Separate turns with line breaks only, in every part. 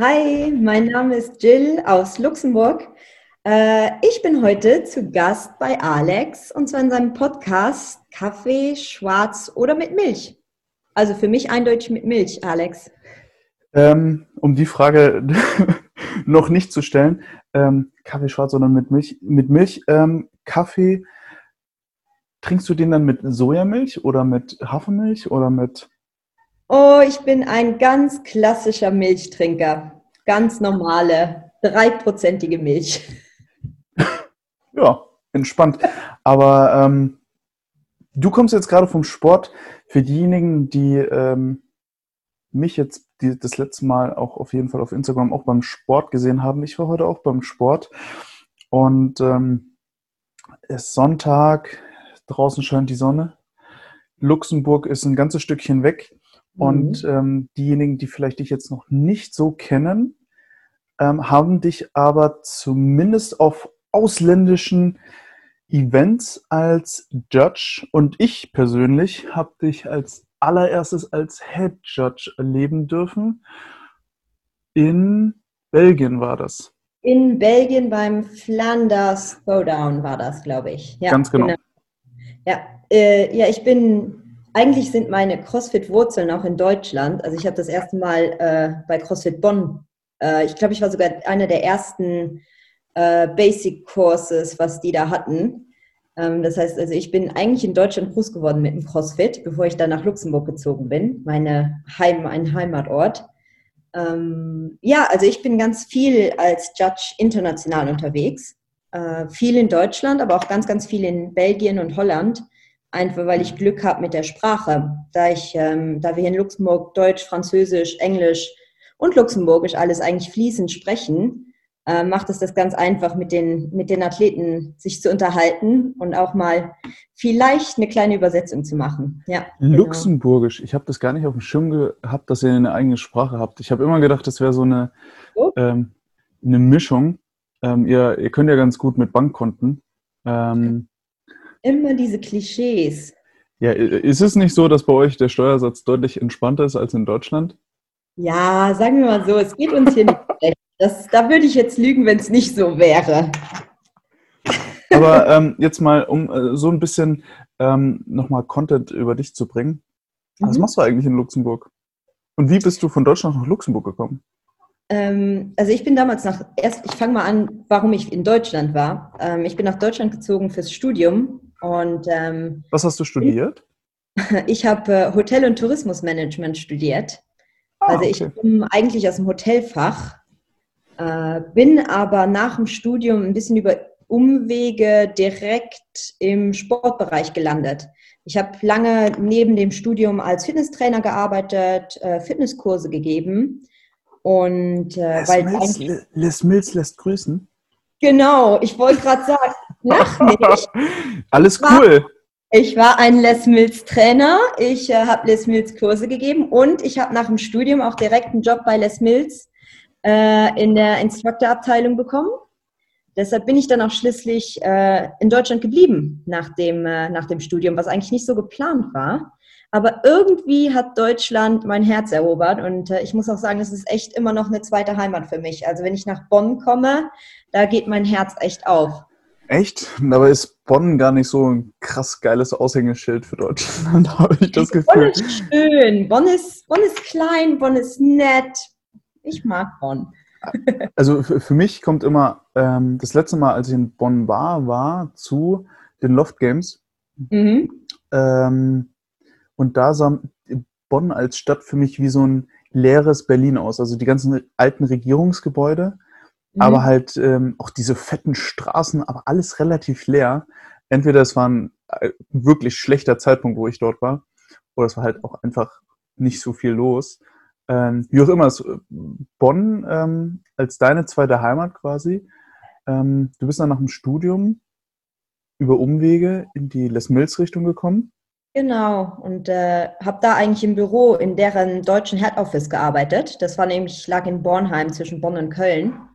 Hi, mein Name ist Jill aus Luxemburg. Äh, ich bin heute zu Gast bei Alex und zwar in seinem Podcast Kaffee, Schwarz oder mit Milch. Also für mich eindeutig mit Milch, Alex.
Ähm, um die Frage noch nicht zu stellen, ähm, Kaffee schwarz oder mit Milch? Mit Milch, ähm, Kaffee, trinkst du den dann mit Sojamilch oder mit Hafermilch oder mit
Oh, ich bin ein ganz klassischer Milchtrinker. Ganz normale, dreiprozentige Milch.
Ja, entspannt. Aber ähm, du kommst jetzt gerade vom Sport. Für diejenigen, die ähm, mich jetzt die, das letzte Mal auch auf jeden Fall auf Instagram auch beim Sport gesehen haben, ich war heute auch beim Sport und ähm, es ist Sonntag, draußen scheint die Sonne. Luxemburg ist ein ganzes Stückchen weg. Und mhm. ähm, diejenigen, die vielleicht dich jetzt noch nicht so kennen, ähm, haben dich aber zumindest auf ausländischen Events als Judge und ich persönlich habe dich als allererstes als Head Judge erleben dürfen. In Belgien war das.
In Belgien beim Flanders Throwdown war das, glaube ich.
Ja, Ganz genau. genau.
Ja, äh, ja, ich bin eigentlich sind meine CrossFit-Wurzeln auch in Deutschland. Also ich habe das erste Mal äh, bei CrossFit Bonn, äh, ich glaube, ich war sogar einer der ersten äh, Basic Courses, was die da hatten. Ähm, das heißt, also ich bin eigentlich in Deutschland groß geworden mit dem CrossFit, bevor ich dann nach Luxemburg gezogen bin, meine Heim, ein Heimatort. Ähm, ja, also ich bin ganz viel als Judge international unterwegs. Äh, viel in Deutschland, aber auch ganz, ganz viel in Belgien und Holland einfach weil ich Glück habe mit der Sprache. Da, ich, ähm, da wir hier in Luxemburg Deutsch, Französisch, Englisch und Luxemburgisch alles eigentlich fließend sprechen, äh, macht es das ganz einfach, mit den, mit den Athleten sich zu unterhalten und auch mal vielleicht eine kleine Übersetzung zu machen. Ja,
genau. Luxemburgisch, ich habe das gar nicht auf dem Schirm gehabt, dass ihr eine eigene Sprache habt. Ich habe immer gedacht, das wäre so eine, oh. ähm, eine Mischung. Ähm, ihr, ihr könnt ja ganz gut mit Bankkonten. Ähm,
Immer diese Klischees.
Ja, ist es nicht so, dass bei euch der Steuersatz deutlich entspannter ist als in Deutschland?
Ja, sagen wir mal so, es geht uns hier nicht schlecht. Das, da würde ich jetzt lügen, wenn es nicht so wäre.
Aber ähm, jetzt mal, um äh, so ein bisschen ähm, nochmal Content über dich zu bringen. Was mhm. machst du eigentlich in Luxemburg? Und wie bist du von Deutschland nach Luxemburg gekommen?
Ähm, also ich bin damals nach, erst, ich fange mal an, warum ich in Deutschland war. Ähm, ich bin nach Deutschland gezogen fürs Studium und, ähm,
Was hast du studiert?
Ich habe äh, Hotel- und Tourismusmanagement studiert. Ah, also ich komme eigentlich aus dem Hotelfach, äh, bin aber nach dem Studium ein bisschen über Umwege direkt im Sportbereich gelandet. Ich habe lange neben dem Studium als Fitnesstrainer gearbeitet, äh, Fitnesskurse gegeben. Und
äh, Les, weil Mills, Les Mills lässt grüßen.
Genau, ich wollte gerade sagen, lach nicht.
Alles cool.
Ich war ein Les Mills Trainer, ich äh, habe Les Mills Kurse gegeben und ich habe nach dem Studium auch direkt einen Job bei Les Mills äh, in der Instructor-Abteilung bekommen. Deshalb bin ich dann auch schließlich äh, in Deutschland geblieben nach dem, äh, nach dem Studium, was eigentlich nicht so geplant war. Aber irgendwie hat Deutschland mein Herz erobert und äh, ich muss auch sagen, es ist echt immer noch eine zweite Heimat für mich. Also wenn ich nach Bonn komme, da geht mein Herz echt auf.
Echt? Aber ist Bonn gar nicht so ein krass geiles Aushängeschild für Deutschland, habe ich das Gefühl.
Bonn ist schön. Bonn ist, Bonn ist klein, Bonn ist nett. Ich mag Bonn.
Also für, für mich kommt immer, ähm, das letzte Mal, als ich in Bonn war, war zu den Loft Games. Mhm. Ähm, und da sah Bonn als Stadt für mich wie so ein leeres Berlin aus. Also die ganzen alten Regierungsgebäude, mhm. aber halt ähm, auch diese fetten Straßen, aber alles relativ leer. Entweder es war ein äh, wirklich schlechter Zeitpunkt, wo ich dort war, oder es war halt auch einfach nicht so viel los. Ähm, wie auch immer, es, Bonn ähm, als deine zweite Heimat quasi. Ähm, du bist dann nach dem Studium über Umwege in die Les Mills Richtung gekommen.
Genau, und äh, habe da eigentlich im Büro in deren deutschen Head Office gearbeitet. Das war nämlich, lag in Bornheim zwischen Bonn und Köln.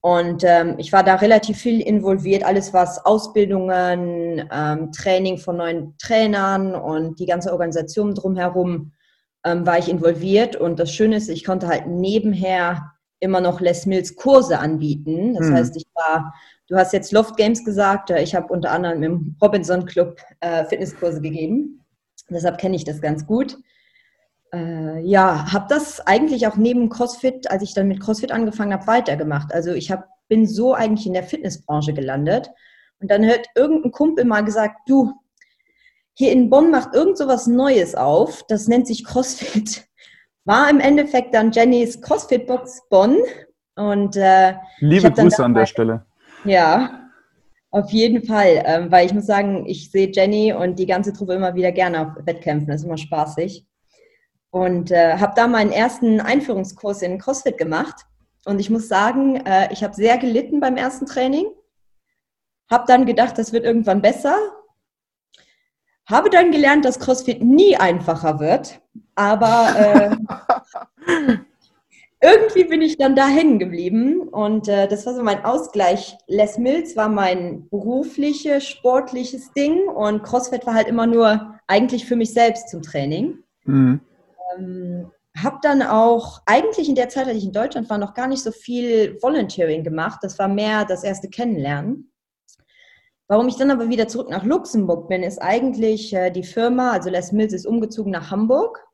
Und ähm, ich war da relativ viel involviert, alles was Ausbildungen, ähm, Training von neuen Trainern und die ganze Organisation drumherum ähm, war ich involviert. Und das Schöne ist, ich konnte halt nebenher immer noch Les Mills Kurse anbieten. Das mhm. heißt, ich war, du hast jetzt Loft Games gesagt, äh, ich habe unter anderem im Robinson Club äh, Fitnesskurse gegeben. Deshalb kenne ich das ganz gut. Äh, ja, habe das eigentlich auch neben CrossFit, als ich dann mit CrossFit angefangen habe, weitergemacht. Also ich hab, bin so eigentlich in der Fitnessbranche gelandet. Und dann hat irgendein Kumpel mal gesagt, du, hier in Bonn macht irgend so was Neues auf, das nennt sich CrossFit. War im Endeffekt dann Jennys CrossFit Box Bonn. Und, äh,
Liebe Grüße an der Stelle.
Ja, auf jeden Fall, ähm, weil ich muss sagen, ich sehe Jenny und die ganze Truppe immer wieder gerne auf Wettkämpfen, das ist immer spaßig. Und äh, habe da meinen ersten Einführungskurs in CrossFit gemacht. Und ich muss sagen, äh, ich habe sehr gelitten beim ersten Training. Habe dann gedacht, das wird irgendwann besser. Habe dann gelernt, dass CrossFit nie einfacher wird. Aber äh, irgendwie bin ich dann da hängen geblieben. Und äh, das war so mein Ausgleich. Les Mills war mein berufliches, sportliches Ding. Und CrossFit war halt immer nur eigentlich für mich selbst zum Training. Mhm. Ähm, habe dann auch, eigentlich in der Zeit, als ich in Deutschland war, noch gar nicht so viel Volunteering gemacht. Das war mehr das erste Kennenlernen. Warum ich dann aber wieder zurück nach Luxemburg bin, ist eigentlich äh, die Firma, also Les Mills ist umgezogen nach Hamburg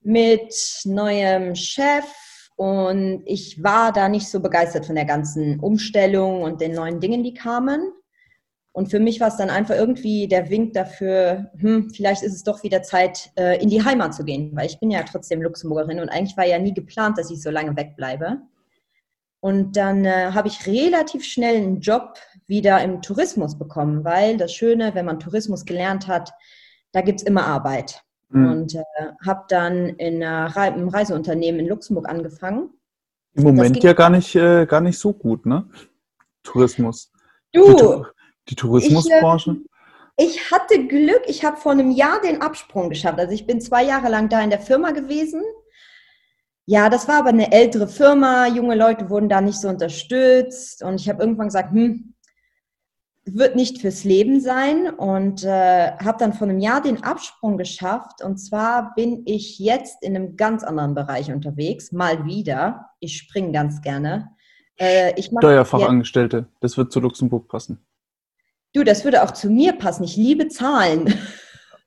mit neuem Chef und ich war da nicht so begeistert von der ganzen Umstellung und den neuen Dingen, die kamen. Und für mich war es dann einfach irgendwie der Wink dafür, hm, vielleicht ist es doch wieder Zeit, äh, in die Heimat zu gehen, weil ich bin ja trotzdem Luxemburgerin und eigentlich war ja nie geplant, dass ich so lange wegbleibe. Und dann äh, habe ich relativ schnell einen Job wieder im Tourismus bekommen, weil das Schöne, wenn man Tourismus gelernt hat, da gibt es immer Arbeit. Mhm. Und äh, habe dann in einem Reiseunternehmen in Luxemburg angefangen.
Im Moment ja gar nicht, äh, gar nicht so gut, ne? Tourismus.
Du,
die Tourismusbranche?
Ich, ich hatte Glück, ich habe vor einem Jahr den Absprung geschafft. Also ich bin zwei Jahre lang da in der Firma gewesen. Ja, das war aber eine ältere Firma, junge Leute wurden da nicht so unterstützt und ich habe irgendwann gesagt, hm, wird nicht fürs Leben sein und äh, habe dann vor einem Jahr den Absprung geschafft und zwar bin ich jetzt in einem ganz anderen Bereich unterwegs, mal wieder. Ich springe ganz gerne.
Äh, Steuerfachangestellte, das wird zu Luxemburg passen.
Du, das würde auch zu mir passen. Ich liebe Zahlen.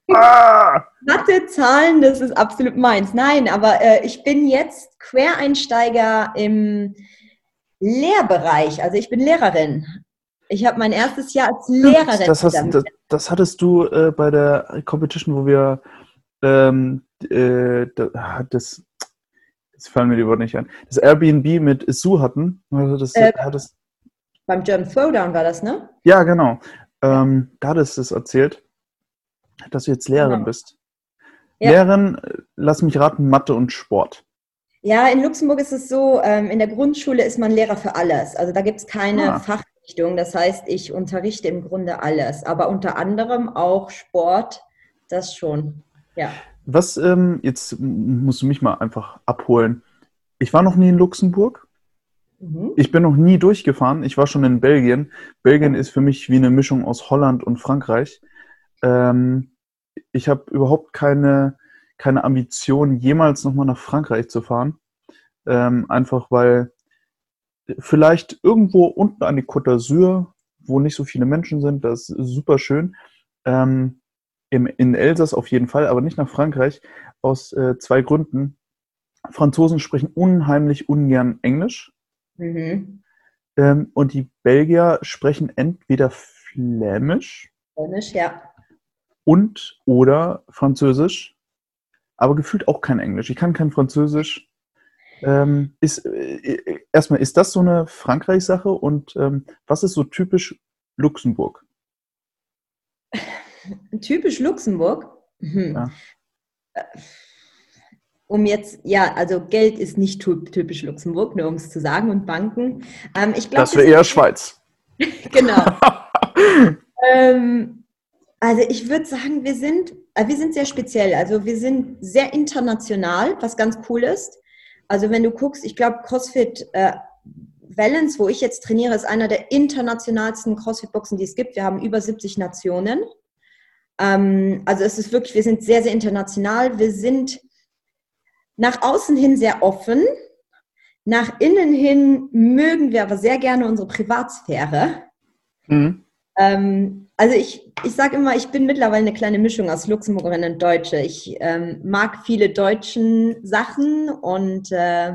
Ah! Mathe, Zahlen, das ist absolut meins. Nein, aber äh, ich bin jetzt Quereinsteiger im Lehrbereich. Also ich bin Lehrerin. Ich habe mein erstes Jahr als Lehrerin.
Das, hast, das, das hattest du äh, bei der Competition, wo wir ähm, äh, das, das fallen mir die Worte nicht ein, das Airbnb mit Sue hatten. Also das,
äh, hattest, beim German Throwdown war das, ne?
Ja, genau. Ähm, da hattest du es erzählt, dass du jetzt Lehrerin genau. bist. Ja. Lehrerin, lass mich raten, Mathe und Sport.
Ja, in Luxemburg ist es so, ähm, in der Grundschule ist man Lehrer für alles. Also da gibt es keine ah. Fachrichtung. Das heißt, ich unterrichte im Grunde alles, aber unter anderem auch Sport, das schon. Ja.
Was, ähm, jetzt musst du mich mal einfach abholen. Ich war noch nie in Luxemburg. Mhm. Ich bin noch nie durchgefahren. Ich war schon in Belgien. Belgien ist für mich wie eine Mischung aus Holland und Frankreich. Ähm, ich habe überhaupt keine, keine Ambition, jemals nochmal nach Frankreich zu fahren. Ähm, einfach weil vielleicht irgendwo unten an die Côte d'Azur, wo nicht so viele Menschen sind, das ist super schön. Ähm, im, in Elsass auf jeden Fall, aber nicht nach Frankreich, aus äh, zwei Gründen. Franzosen sprechen unheimlich ungern Englisch. Mhm. Ähm, und die Belgier sprechen entweder Flämisch.
Flämisch, ja.
Und oder Französisch, aber gefühlt auch kein Englisch. Ich kann kein Französisch. Ähm, ist, äh, erstmal, ist das so eine Frankreich-Sache und ähm, was ist so typisch Luxemburg?
Typisch Luxemburg? Hm. Ja. Um jetzt, ja, also Geld ist nicht typisch Luxemburg, nur um es zu sagen, und Banken.
Ähm, ich glaub, das wäre eher Schweiz.
genau. ähm, also ich würde sagen, wir sind, äh, wir sind sehr speziell. Also wir sind sehr international, was ganz cool ist. Also wenn du guckst, ich glaube, CrossFit äh, Valence, wo ich jetzt trainiere, ist einer der internationalsten CrossFit-Boxen, die es gibt. Wir haben über 70 Nationen. Ähm, also es ist wirklich, wir sind sehr, sehr international. Wir sind nach außen hin sehr offen. nach innen hin mögen wir aber sehr gerne unsere Privatsphäre. Mhm. Ähm, also ich, ich sage immer, ich bin mittlerweile eine kleine Mischung aus Luxemburgerin und Deutsche. Ich ähm, mag viele deutschen Sachen und äh,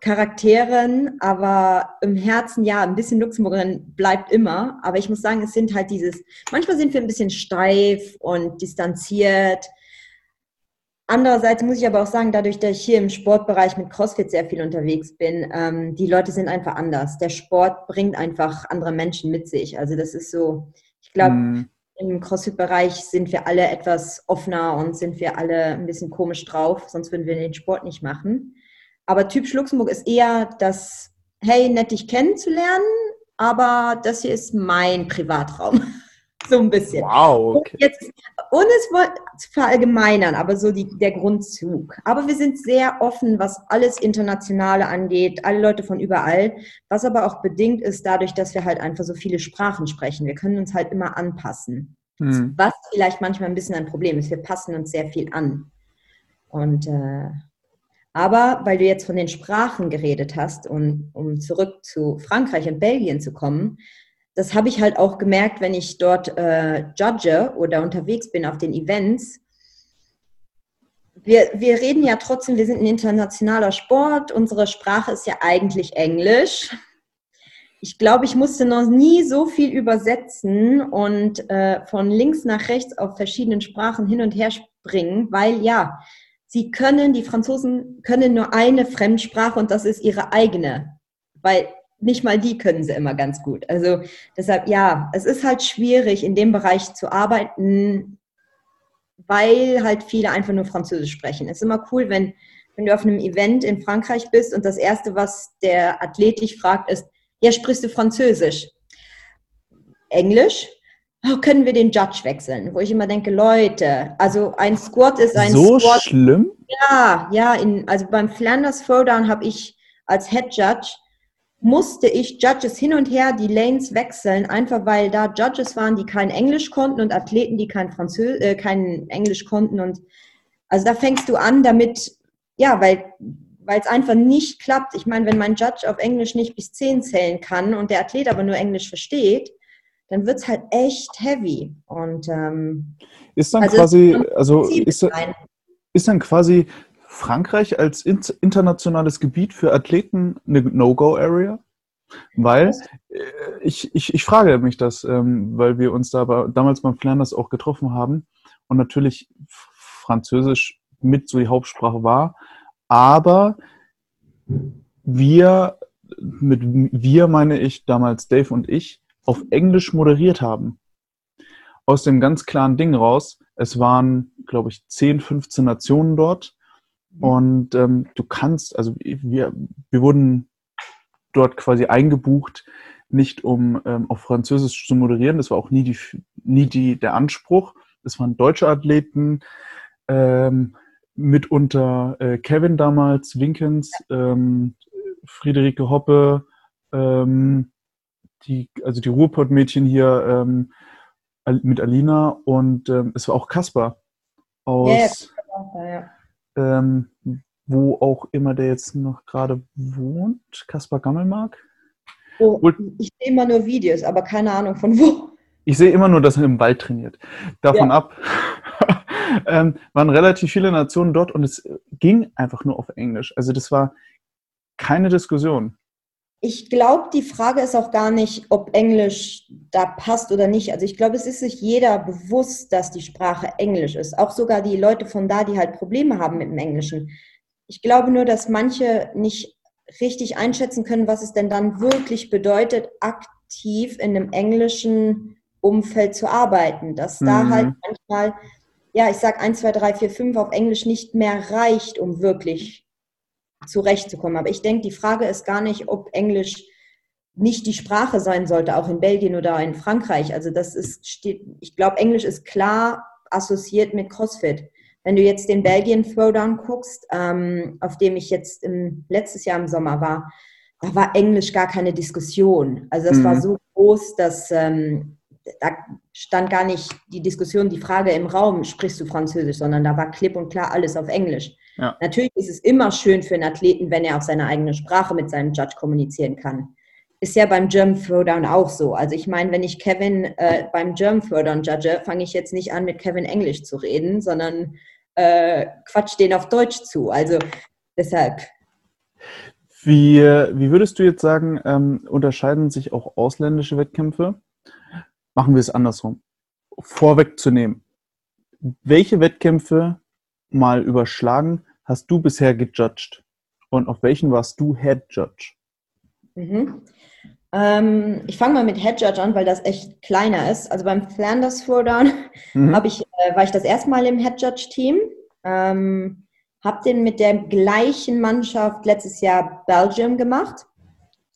Charakteren, aber im Herzen ja, ein bisschen Luxemburgerin bleibt immer. Aber ich muss sagen, es sind halt dieses, manchmal sind wir ein bisschen steif und distanziert. Andererseits muss ich aber auch sagen, dadurch, dass ich hier im Sportbereich mit CrossFit sehr viel unterwegs bin, ähm, die Leute sind einfach anders. Der Sport bringt einfach andere Menschen mit sich. Also das ist so, ich glaube, mm. im CrossFit-Bereich sind wir alle etwas offener und sind wir alle ein bisschen komisch drauf, sonst würden wir den Sport nicht machen. Aber typisch Luxemburg ist eher das, hey, nett dich kennenzulernen, aber das hier ist mein Privatraum. so ein bisschen.
Wow. Okay.
Jetzt, ohne es zu verallgemeinern, aber so die, der Grundzug. Aber wir sind sehr offen, was alles Internationale angeht, alle Leute von überall, was aber auch bedingt ist dadurch, dass wir halt einfach so viele Sprachen sprechen. Wir können uns halt immer anpassen. Hm. Was vielleicht manchmal ein bisschen ein Problem ist. Wir passen uns sehr viel an. Und äh, aber weil du jetzt von den Sprachen geredet hast und um zurück zu Frankreich und Belgien zu kommen, das habe ich halt auch gemerkt, wenn ich dort äh, judge oder unterwegs bin auf den Events. Wir, wir reden ja trotzdem, wir sind ein internationaler Sport, unsere Sprache ist ja eigentlich Englisch. Ich glaube, ich musste noch nie so viel übersetzen und äh, von links nach rechts auf verschiedenen Sprachen hin und her springen, weil ja, sie können, die Franzosen können nur eine Fremdsprache und das ist ihre eigene. Weil nicht mal die können sie immer ganz gut. Also deshalb, ja, es ist halt schwierig, in dem Bereich zu arbeiten, weil halt viele einfach nur Französisch sprechen. Es ist immer cool, wenn, wenn du auf einem Event in Frankreich bist und das Erste, was der Athlet dich fragt, ist, ja, sprichst du Französisch? Englisch? Oh, können wir den Judge wechseln? Wo ich immer denke, Leute, also ein Squat ist ein
so
Squat.
So schlimm?
Ja, ja, in, also beim Flanders Throwdown habe ich als Head Judge musste ich Judges hin und her die Lanes wechseln, einfach weil da Judges waren, die kein Englisch konnten und Athleten, die kein Französisch, äh, kein Englisch konnten. Und also da fängst du an damit, ja, weil weil es einfach nicht klappt. Ich meine, wenn mein Judge auf Englisch nicht bis 10 zählen kann und der Athlet aber nur Englisch versteht, dann wird es halt echt heavy. Und ähm,
ist dann also quasi, also ist, ist dann quasi Frankreich als internationales Gebiet für Athleten eine No-Go-Area? Weil äh, ich, ich, ich frage mich das, ähm, weil wir uns da damals beim Flanders auch getroffen haben und natürlich Französisch mit so die Hauptsprache war, aber wir, mit wir meine ich damals Dave und ich, auf Englisch moderiert haben. Aus dem ganz klaren Ding raus, es waren, glaube ich, 10, 15 Nationen dort und ähm, du kannst, also wir, wir wurden dort quasi eingebucht, nicht um ähm, auf Französisch zu moderieren. Das war auch nie, die, nie die, der Anspruch. Es waren deutsche Athleten, ähm, mitunter äh, Kevin damals, Winkens, ähm, Friederike Hoppe, ähm, die, also die Ruhrpott-Mädchen hier ähm, mit Alina und ähm, es war auch Kasper aus, ja, ja ähm, wo auch immer der jetzt noch gerade wohnt. Kaspar Gammelmark?
Oh, ich sehe immer nur Videos, aber keine Ahnung von wo.
Ich sehe immer nur, dass er im Wald trainiert. Davon ja. ab ähm, waren relativ viele Nationen dort und es ging einfach nur auf Englisch. Also das war keine Diskussion.
Ich glaube, die Frage ist auch gar nicht, ob Englisch da passt oder nicht. Also ich glaube, es ist sich jeder bewusst, dass die Sprache Englisch ist. Auch sogar die Leute von da, die halt Probleme haben mit dem Englischen. Ich glaube nur, dass manche nicht richtig einschätzen können, was es denn dann wirklich bedeutet, aktiv in einem englischen Umfeld zu arbeiten. Dass mhm. da halt manchmal, ja, ich sag 1, 2, 3, 4, 5 auf Englisch nicht mehr reicht, um wirklich zurechtzukommen. Aber ich denke, die Frage ist gar nicht, ob Englisch nicht die Sprache sein sollte, auch in Belgien oder in Frankreich. Also das ist, steht, ich glaube, Englisch ist klar assoziiert mit CrossFit. Wenn du jetzt den Belgien Throwdown guckst, ähm, auf dem ich jetzt im, letztes Jahr im Sommer war, da war Englisch gar keine Diskussion. Also das mhm. war so groß, dass ähm, da stand gar nicht die Diskussion, die Frage im Raum, sprichst du Französisch, sondern da war klipp und klar alles auf Englisch. Ja. Natürlich ist es immer schön für einen Athleten, wenn er auf seine eigene Sprache mit seinem Judge kommunizieren kann. Ist ja beim German Throwdown auch so. Also ich meine, wenn ich Kevin äh, beim German Throwdown judge, fange ich jetzt nicht an, mit Kevin Englisch zu reden, sondern äh, quatsch den auf Deutsch zu. Also deshalb.
Wie, wie würdest du jetzt sagen, ähm, unterscheiden sich auch ausländische Wettkämpfe? Machen wir es andersrum. Vorwegzunehmen. Welche Wettkämpfe mal überschlagen hast du bisher gejudged? Und auf welchen warst du Head Judge?
Mhm. Ähm, ich fange mal mit Head Judge an, weil das echt kleiner ist. Also beim Flanders Throwdown mhm. ich, äh, war ich das erste Mal im Head Judge Team. Ähm, habe den mit der gleichen Mannschaft letztes Jahr Belgium gemacht,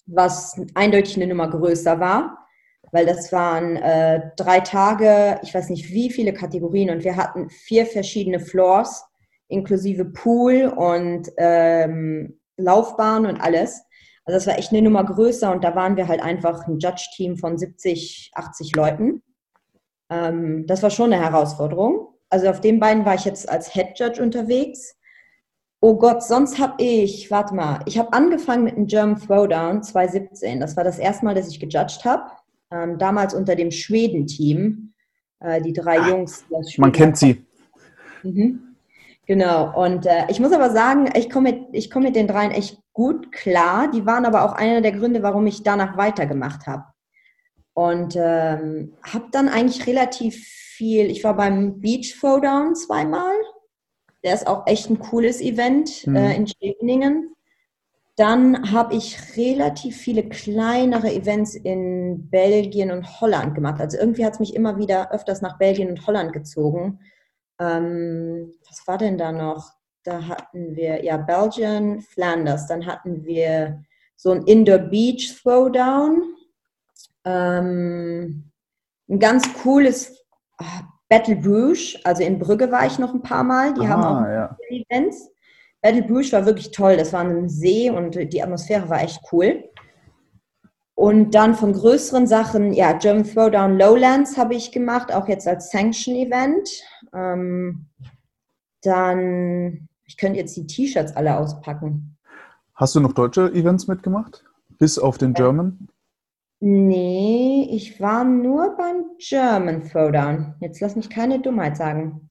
was eindeutig eine Nummer größer war, weil das waren äh, drei Tage, ich weiß nicht wie viele Kategorien und wir hatten vier verschiedene Floors inklusive Pool und ähm, Laufbahn und alles. Also das war echt eine Nummer größer und da waren wir halt einfach ein Judge-Team von 70, 80 Leuten. Ähm, das war schon eine Herausforderung. Also auf den beiden war ich jetzt als Head Judge unterwegs. Oh Gott, sonst habe ich, warte mal, ich habe angefangen mit dem German Throwdown 2017. Das war das erste Mal, dass ich gejudged habe. Ähm, damals unter dem Schweden-Team. Äh, die drei ah, Jungs.
Man kennt sie.
Mhm. Genau, und äh, ich muss aber sagen, ich komme mit, komm mit den dreien echt gut klar. Die waren aber auch einer der Gründe, warum ich danach weitergemacht habe. Und ähm, habe dann eigentlich relativ viel, ich war beim Beach Throwdown zweimal. Der ist auch echt ein cooles Event mhm. äh, in Scheveningen. Dann habe ich relativ viele kleinere Events in Belgien und Holland gemacht. Also irgendwie hat es mich immer wieder öfters nach Belgien und Holland gezogen. Ähm, was war denn da noch? Da hatten wir, ja, Belgien, Flanders. Dann hatten wir so ein Indoor Beach Throwdown. Ähm, ein ganz cooles ah, Battle Bruges, also in Brügge war ich noch ein paar Mal. Die ah, haben auch ja. Events. Battle Bruges war wirklich toll. Das war ein See und die Atmosphäre war echt cool. Und dann von größeren Sachen, ja, German Throwdown Lowlands habe ich gemacht, auch jetzt als Sanction-Event. Ähm, dann, ich könnte jetzt die T-Shirts alle auspacken.
Hast du noch deutsche Events mitgemacht? Bis auf den German?
Nee, ich war nur beim German Throwdown. Jetzt lass mich keine Dummheit sagen.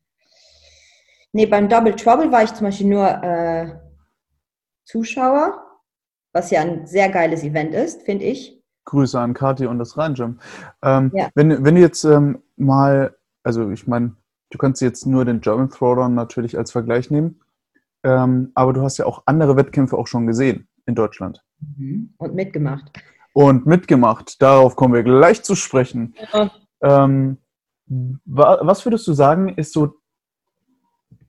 Nee, beim Double Trouble war ich zum Beispiel nur äh, Zuschauer, was ja ein sehr geiles Event ist, finde ich.
Grüße an Kati und das Rheinjam. Ähm, ja. wenn, wenn du jetzt ähm, mal, also ich meine, du kannst jetzt nur den German Throwdown natürlich als Vergleich nehmen, ähm, aber du hast ja auch andere Wettkämpfe auch schon gesehen in Deutschland.
Mhm. Und mitgemacht.
Und mitgemacht. Darauf kommen wir gleich zu sprechen. Ja. Ähm, was würdest du sagen, ist so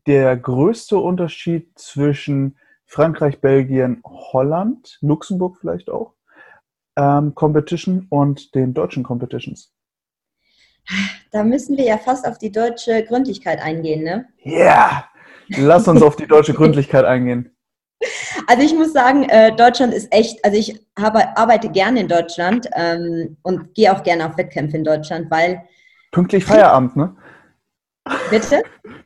der größte Unterschied zwischen Frankreich, Belgien, Holland, Luxemburg vielleicht auch? ähm, Competition und den deutschen Competitions?
Da müssen wir ja fast auf die deutsche Gründlichkeit eingehen, ne?
Ja, yeah. lass uns auf die deutsche Gründlichkeit eingehen.
Also ich muss sagen, äh, Deutschland ist echt, also ich habe, arbeite gerne in Deutschland ähm, und gehe auch gerne auf Wettkämpfe in Deutschland, weil...
Pünktlich Feierabend, ne?
Bitte?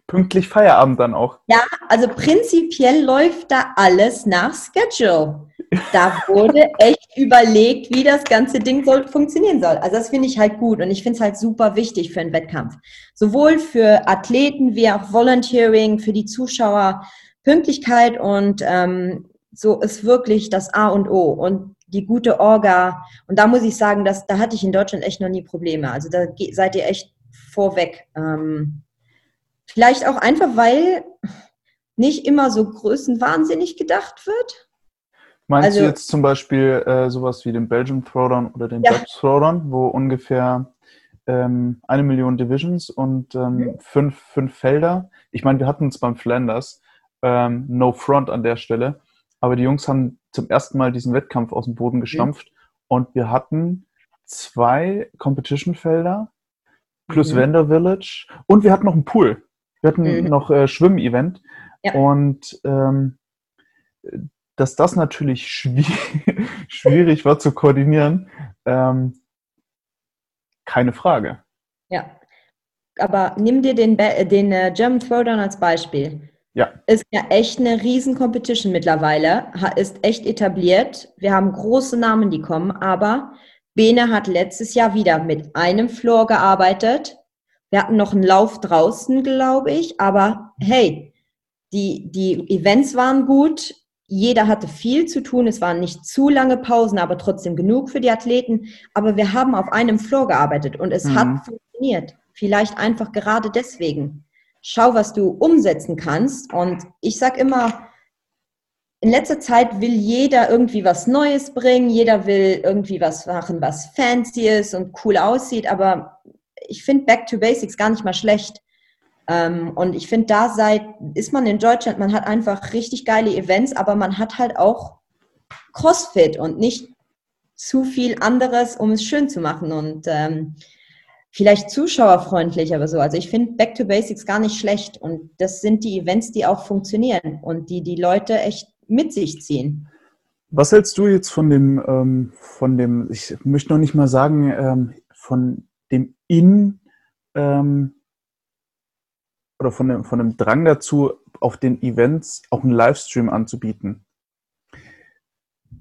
Pünktlich Feierabend dann auch.
Ja, also prinzipiell läuft da alles nach Schedule. Da wurde echt überlegt, wie das ganze Ding soll, funktionieren soll. Also das finde ich halt gut und ich finde es halt super wichtig für einen Wettkampf. Sowohl für Athleten wie auch Volunteering, für die Zuschauer. Pünktlichkeit und ähm, so ist wirklich das A und O. Und die gute Orga. Und da muss ich sagen, dass, da hatte ich in Deutschland echt noch nie Probleme. Also da seid ihr echt vorweg. Ähm, vielleicht auch einfach, weil nicht immer so größenwahnsinnig gedacht wird.
Meinst also, du jetzt zum Beispiel äh, sowas wie den Belgium Throwdown oder den ja. Dutch Throwdown, wo ungefähr ähm, eine Million Divisions und ähm, mhm. fünf, fünf Felder? Ich meine, wir hatten es beim Flanders, ähm, no front an der Stelle, aber die Jungs haben zum ersten Mal diesen Wettkampf aus dem Boden mhm. gestampft mhm. und wir hatten zwei Competition-Felder plus mhm. Vendor Village und wir hatten noch einen Pool. Wir hatten mhm. noch äh, Schwimm-Event ja. und ähm, dass das natürlich schwierig, schwierig war zu koordinieren, ähm, keine Frage.
Ja. Aber nimm dir den, den äh, German Throwdown als Beispiel.
Ja.
Ist ja echt eine riesen Competition mittlerweile, ist echt etabliert. Wir haben große Namen, die kommen, aber Bene hat letztes Jahr wieder mit einem Floor gearbeitet. Wir hatten noch einen Lauf draußen, glaube ich, aber hey, die, die Events waren gut. Jeder hatte viel zu tun. Es waren nicht zu lange Pausen, aber trotzdem genug für die Athleten. Aber wir haben auf einem Floor gearbeitet und es mhm. hat funktioniert. Vielleicht einfach gerade deswegen schau, was du umsetzen kannst. Und ich sage immer, in letzter Zeit will jeder irgendwie was Neues bringen, jeder will irgendwie was machen, was fancy ist und cool aussieht, aber ich finde Back to Basics gar nicht mal schlecht. Ähm, und ich finde, da seit, ist man in Deutschland, man hat einfach richtig geile Events, aber man hat halt auch CrossFit und nicht zu viel anderes, um es schön zu machen. Und ähm, vielleicht zuschauerfreundlich, aber so. Also ich finde Back to Basics gar nicht schlecht und das sind die Events, die auch funktionieren und die die Leute echt mit sich ziehen.
Was hältst du jetzt von dem, ähm, von dem, ich möchte noch nicht mal sagen, ähm, von dem In ähm, oder von dem, von dem Drang dazu, auf den Events auch einen Livestream anzubieten?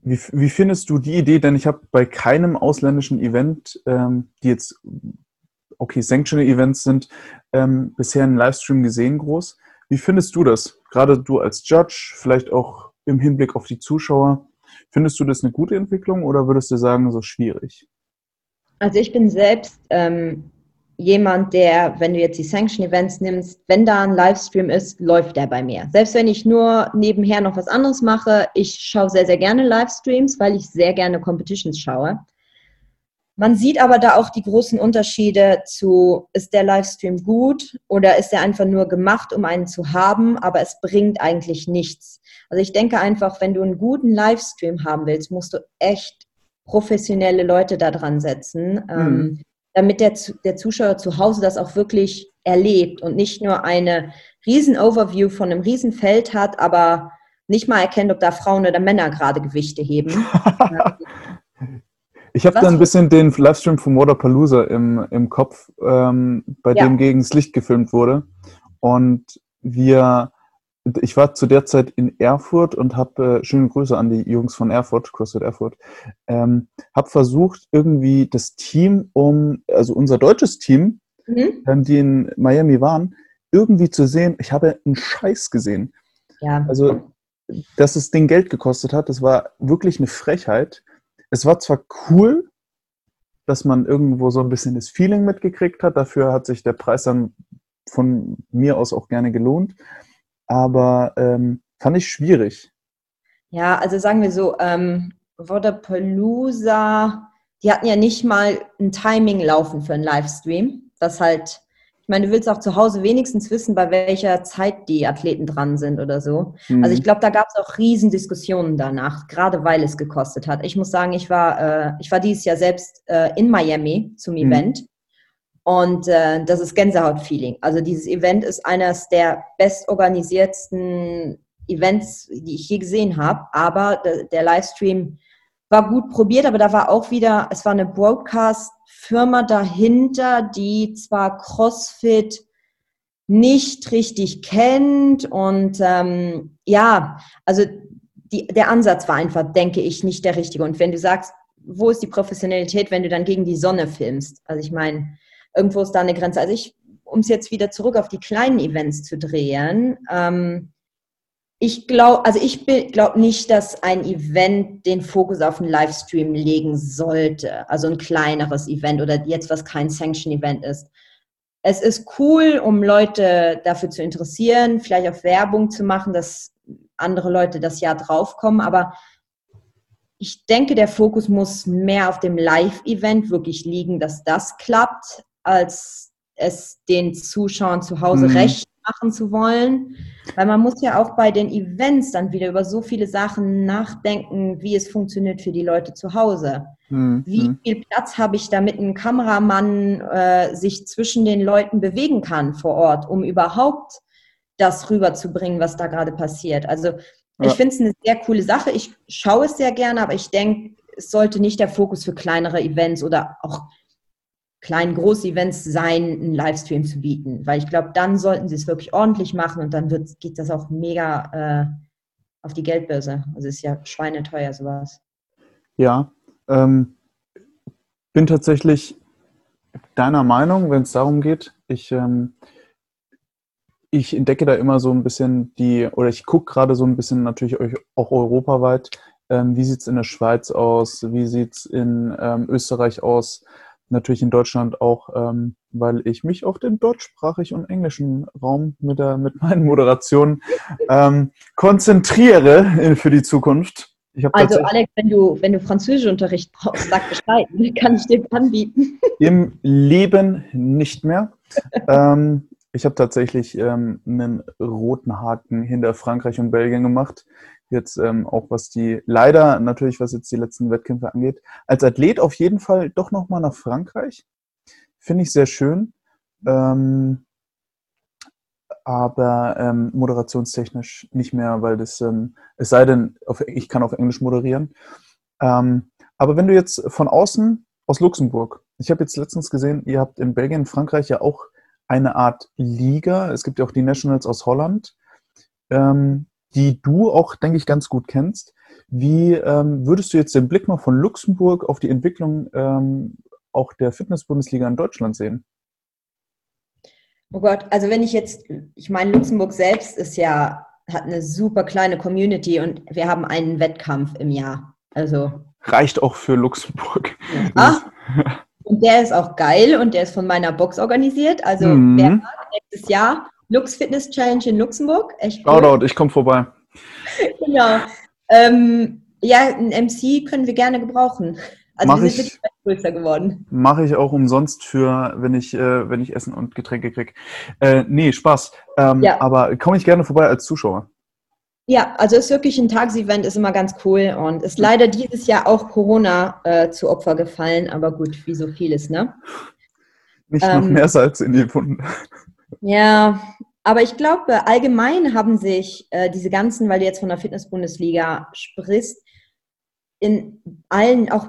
Wie, wie findest du die Idee? Denn ich habe bei keinem ausländischen Event, ähm, die jetzt okay, Sanctioning Events sind, ähm, bisher einen Livestream gesehen groß. Wie findest du das? Gerade du als Judge, vielleicht auch im Hinblick auf die Zuschauer. Findest du das eine gute Entwicklung oder würdest du sagen, so schwierig?
Also ich bin selbst ähm, jemand, der, wenn du jetzt die Sanction-Events nimmst, wenn da ein Livestream ist, läuft der bei mir. Selbst wenn ich nur nebenher noch was anderes mache, ich schaue sehr, sehr gerne Livestreams, weil ich sehr gerne Competitions schaue. Man sieht aber da auch die großen Unterschiede zu, ist der Livestream gut oder ist er einfach nur gemacht, um einen zu haben, aber es bringt eigentlich nichts. Also ich denke einfach, wenn du einen guten Livestream haben willst, musst du echt professionelle Leute da dran setzen, mhm. ähm, damit der, der Zuschauer zu Hause das auch wirklich erlebt und nicht nur eine riesen Overview von einem riesen Feld hat, aber nicht mal erkennt, ob da Frauen oder Männer gerade Gewichte heben.
Ich habe da ein bisschen den Livestream von Waterpalooza im, im Kopf, ähm, bei ja. dem gegen das Licht gefilmt wurde. Und wir, ich war zu der Zeit in Erfurt und habe, äh, schöne Grüße an die Jungs von Erfurt, CrossFit Erfurt, ähm, habe versucht, irgendwie das Team um, also unser deutsches Team, mhm. Ähm, die in Miami waren, irgendwie zu sehen. Ich habe einen Scheiß gesehen. Ja. Also, dass es den Geld gekostet hat, das war wirklich eine Frechheit es war zwar cool, dass man irgendwo so ein bisschen das Feeling mitgekriegt hat, dafür hat sich der Preis dann von mir aus auch gerne gelohnt, aber ähm, fand ich schwierig.
Ja, also sagen wir so, ähm, Vodapalooza, die hatten ja nicht mal ein Timing laufen für einen Livestream, das halt meine, du willst auch zu Hause wenigstens wissen, bei welcher Zeit die Athleten dran sind oder so. Mhm. Also ich glaube, da gab es auch Riesendiskussionen danach, gerade weil es gekostet hat. Ich muss sagen, ich war, äh, ich war dieses Jahr selbst äh, in Miami zum mhm. Event. Und äh, das ist Gänsehaut-Feeling. Also dieses Event ist eines der bestorganisiertsten Events, die ich je gesehen habe. Aber der, der Livestream war gut probiert, aber da war auch wieder, es war eine Broadcast-Firma dahinter, die zwar CrossFit nicht richtig kennt und ähm, ja, also die, der Ansatz war einfach, denke ich, nicht der richtige. Und wenn du sagst, wo ist die Professionalität, wenn du dann gegen die Sonne filmst? Also ich meine, irgendwo ist da eine Grenze. Also ich, um es jetzt wieder zurück auf die kleinen Events zu drehen, ähm, ich glaube, also ich glaube nicht, dass ein Event den Fokus auf einen Livestream legen sollte. Also ein kleineres Event oder jetzt, was kein Sanction-Event ist. Es ist cool, um Leute dafür zu interessieren, vielleicht auch Werbung zu machen, dass andere Leute das Jahr draufkommen. Aber ich denke, der Fokus muss mehr auf dem Live-Event wirklich liegen, dass das klappt, als es den Zuschauern zu Hause mhm. recht machen zu wollen. Weil man muss ja auch bei den Events dann wieder über so viele Sachen nachdenken, wie es funktioniert für die Leute zu Hause. Mhm. Wie hm. viel Platz habe ich, damit ein Kameramann äh, sich zwischen den Leuten bewegen kann vor Ort, um überhaupt das rüberzubringen, was da gerade passiert. Also ja. ich finde es eine sehr coole Sache. Ich schaue es sehr gerne, aber ich denke, es sollte nicht der Fokus für kleinere Events oder auch kleinen Groß-Events sein, einen Livestream zu bieten. Weil ich glaube, dann sollten sie es wirklich ordentlich machen und dann wird, geht das auch mega äh, auf die Geldbörse. Also ist ja schweineteuer sowas.
Ja, ähm, bin tatsächlich deiner Meinung, wenn es darum geht. Ich, ähm, ich entdecke da immer so ein bisschen die, oder ich gucke gerade so ein bisschen natürlich auch europaweit, ähm, wie sieht es in der Schweiz aus, wie sieht es in ähm, Österreich aus, natürlich in Deutschland auch, ähm, weil ich mich auf den deutschsprachigen und englischen Raum mit, der, mit meinen Moderationen ähm, konzentriere für die Zukunft
also Alex, wenn du, wenn du Französischunterricht brauchst, sag Bescheid, kann ich dir anbieten.
Im Leben nicht mehr. ähm, ich habe tatsächlich ähm, einen roten Haken hinter Frankreich und Belgien gemacht. Jetzt ähm, auch was die, leider natürlich, was jetzt die letzten Wettkämpfe angeht. Als Athlet auf jeden Fall doch nochmal nach Frankreich. Finde ich sehr schön. Ähm, aber ähm, moderationstechnisch nicht mehr, weil das, ähm, es sei denn, auf, ich kann auf Englisch moderieren. Ähm, aber wenn du jetzt von außen aus Luxemburg, ich habe jetzt letztens gesehen, ihr habt in Belgien, Frankreich ja auch eine Art Liga. Es gibt ja auch die Nationals aus Holland, ähm, die du auch, denke ich, ganz gut kennst. Wie ähm, würdest du jetzt den Blick mal von Luxemburg auf die Entwicklung ähm, auch der Fitness-Bundesliga in Deutschland sehen?
Oh Gott, also wenn ich jetzt, ich meine, Luxemburg selbst ist ja, hat eine super kleine Community und wir haben einen Wettkampf im Jahr. Also.
Reicht auch für Luxemburg.
Ja. Und der ist auch geil und der ist von meiner Box organisiert. Also mhm. wer nächstes Jahr Lux Fitness Challenge in Luxemburg.
Echt cool. Shoutout, ich komme vorbei.
genau. Ähm, ja, ein MC können wir gerne gebrauchen.
Also Mach wir sind ich, größer geworden. Mache ich auch umsonst für, wenn ich, äh, wenn ich Essen und Getränke kriege. Äh, nee, Spaß. Ähm, ja. Aber komme ich gerne vorbei als Zuschauer.
Ja, also ist wirklich ein Tagsevent, ist immer ganz cool und ist leider dieses Jahr auch Corona äh, zu Opfer gefallen, aber gut, wie so vieles, ne?
Nicht ähm, noch mehr Salz in die Wunden.
Ja, aber ich glaube, allgemein haben sich äh, diese ganzen, weil du jetzt von der Fitness-Bundesliga sprichst, in allen, auch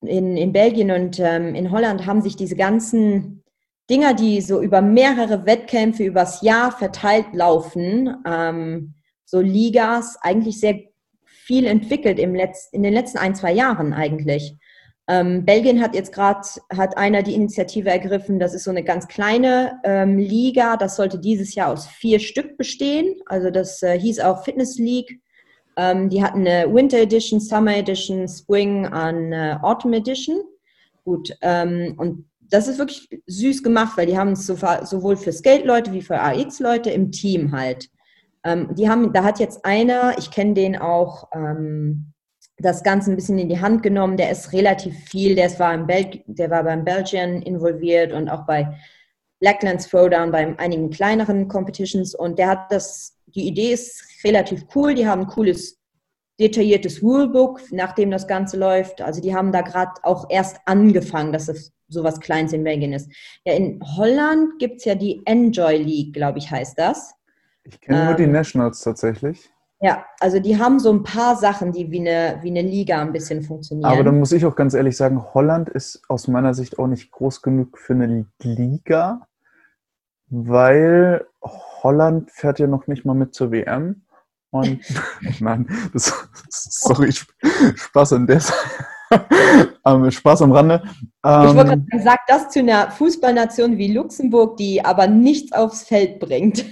in, in Belgien und ähm, in Holland haben sich diese ganzen Dinger, die so über mehrere Wettkämpfe übers Jahr verteilt laufen, ähm, so Ligas, eigentlich sehr viel entwickelt im Letz-, in den letzten ein, zwei Jahren eigentlich. Ähm, Belgien hat jetzt gerade, hat einer die Initiative ergriffen, das ist so eine ganz kleine ähm, Liga, das sollte dieses Jahr aus vier Stück bestehen. Also das äh, hieß auch Fitness League ähm, die hatten eine Winter Edition, Summer Edition, Spring und äh, Autumn Edition. Gut, ähm, und das ist wirklich süß gemacht, weil die haben es so, sowohl für Skate-Leute wie für AX-Leute im Team halt. Ähm, die haben, da hat jetzt einer, ich kenne den auch, ähm, das Ganze ein bisschen in die Hand genommen. Der ist relativ viel, der war, im Bel der war beim Belgian involviert und auch bei Blacklands Throwdown, bei einigen kleineren Competitions und der hat das, die Idee ist relativ cool. Die haben ein cooles, detailliertes Rulebook, nachdem das Ganze läuft. Also die haben da gerade auch erst angefangen, dass es sowas Kleines in Belgien ist. Ja, in Holland gibt es ja die Enjoy League, glaube ich, heißt das.
Ich kenne ähm, nur die ähm, Nationals tatsächlich.
Ja, also die haben so ein paar Sachen, die wie eine, wie eine Liga ein bisschen funktionieren.
Aber dann muss ich auch ganz ehrlich sagen, Holland ist aus meiner Sicht auch nicht groß genug für eine Liga, weil Holland fährt ja noch nicht mal mit zur WM. Und nein, das, sorry, Spaß an der ähm, Spaß am Rande.
Ähm, ich wollte ähm, gerade sagen, das zu einer Fußballnation wie Luxemburg, die aber nichts aufs Feld bringt.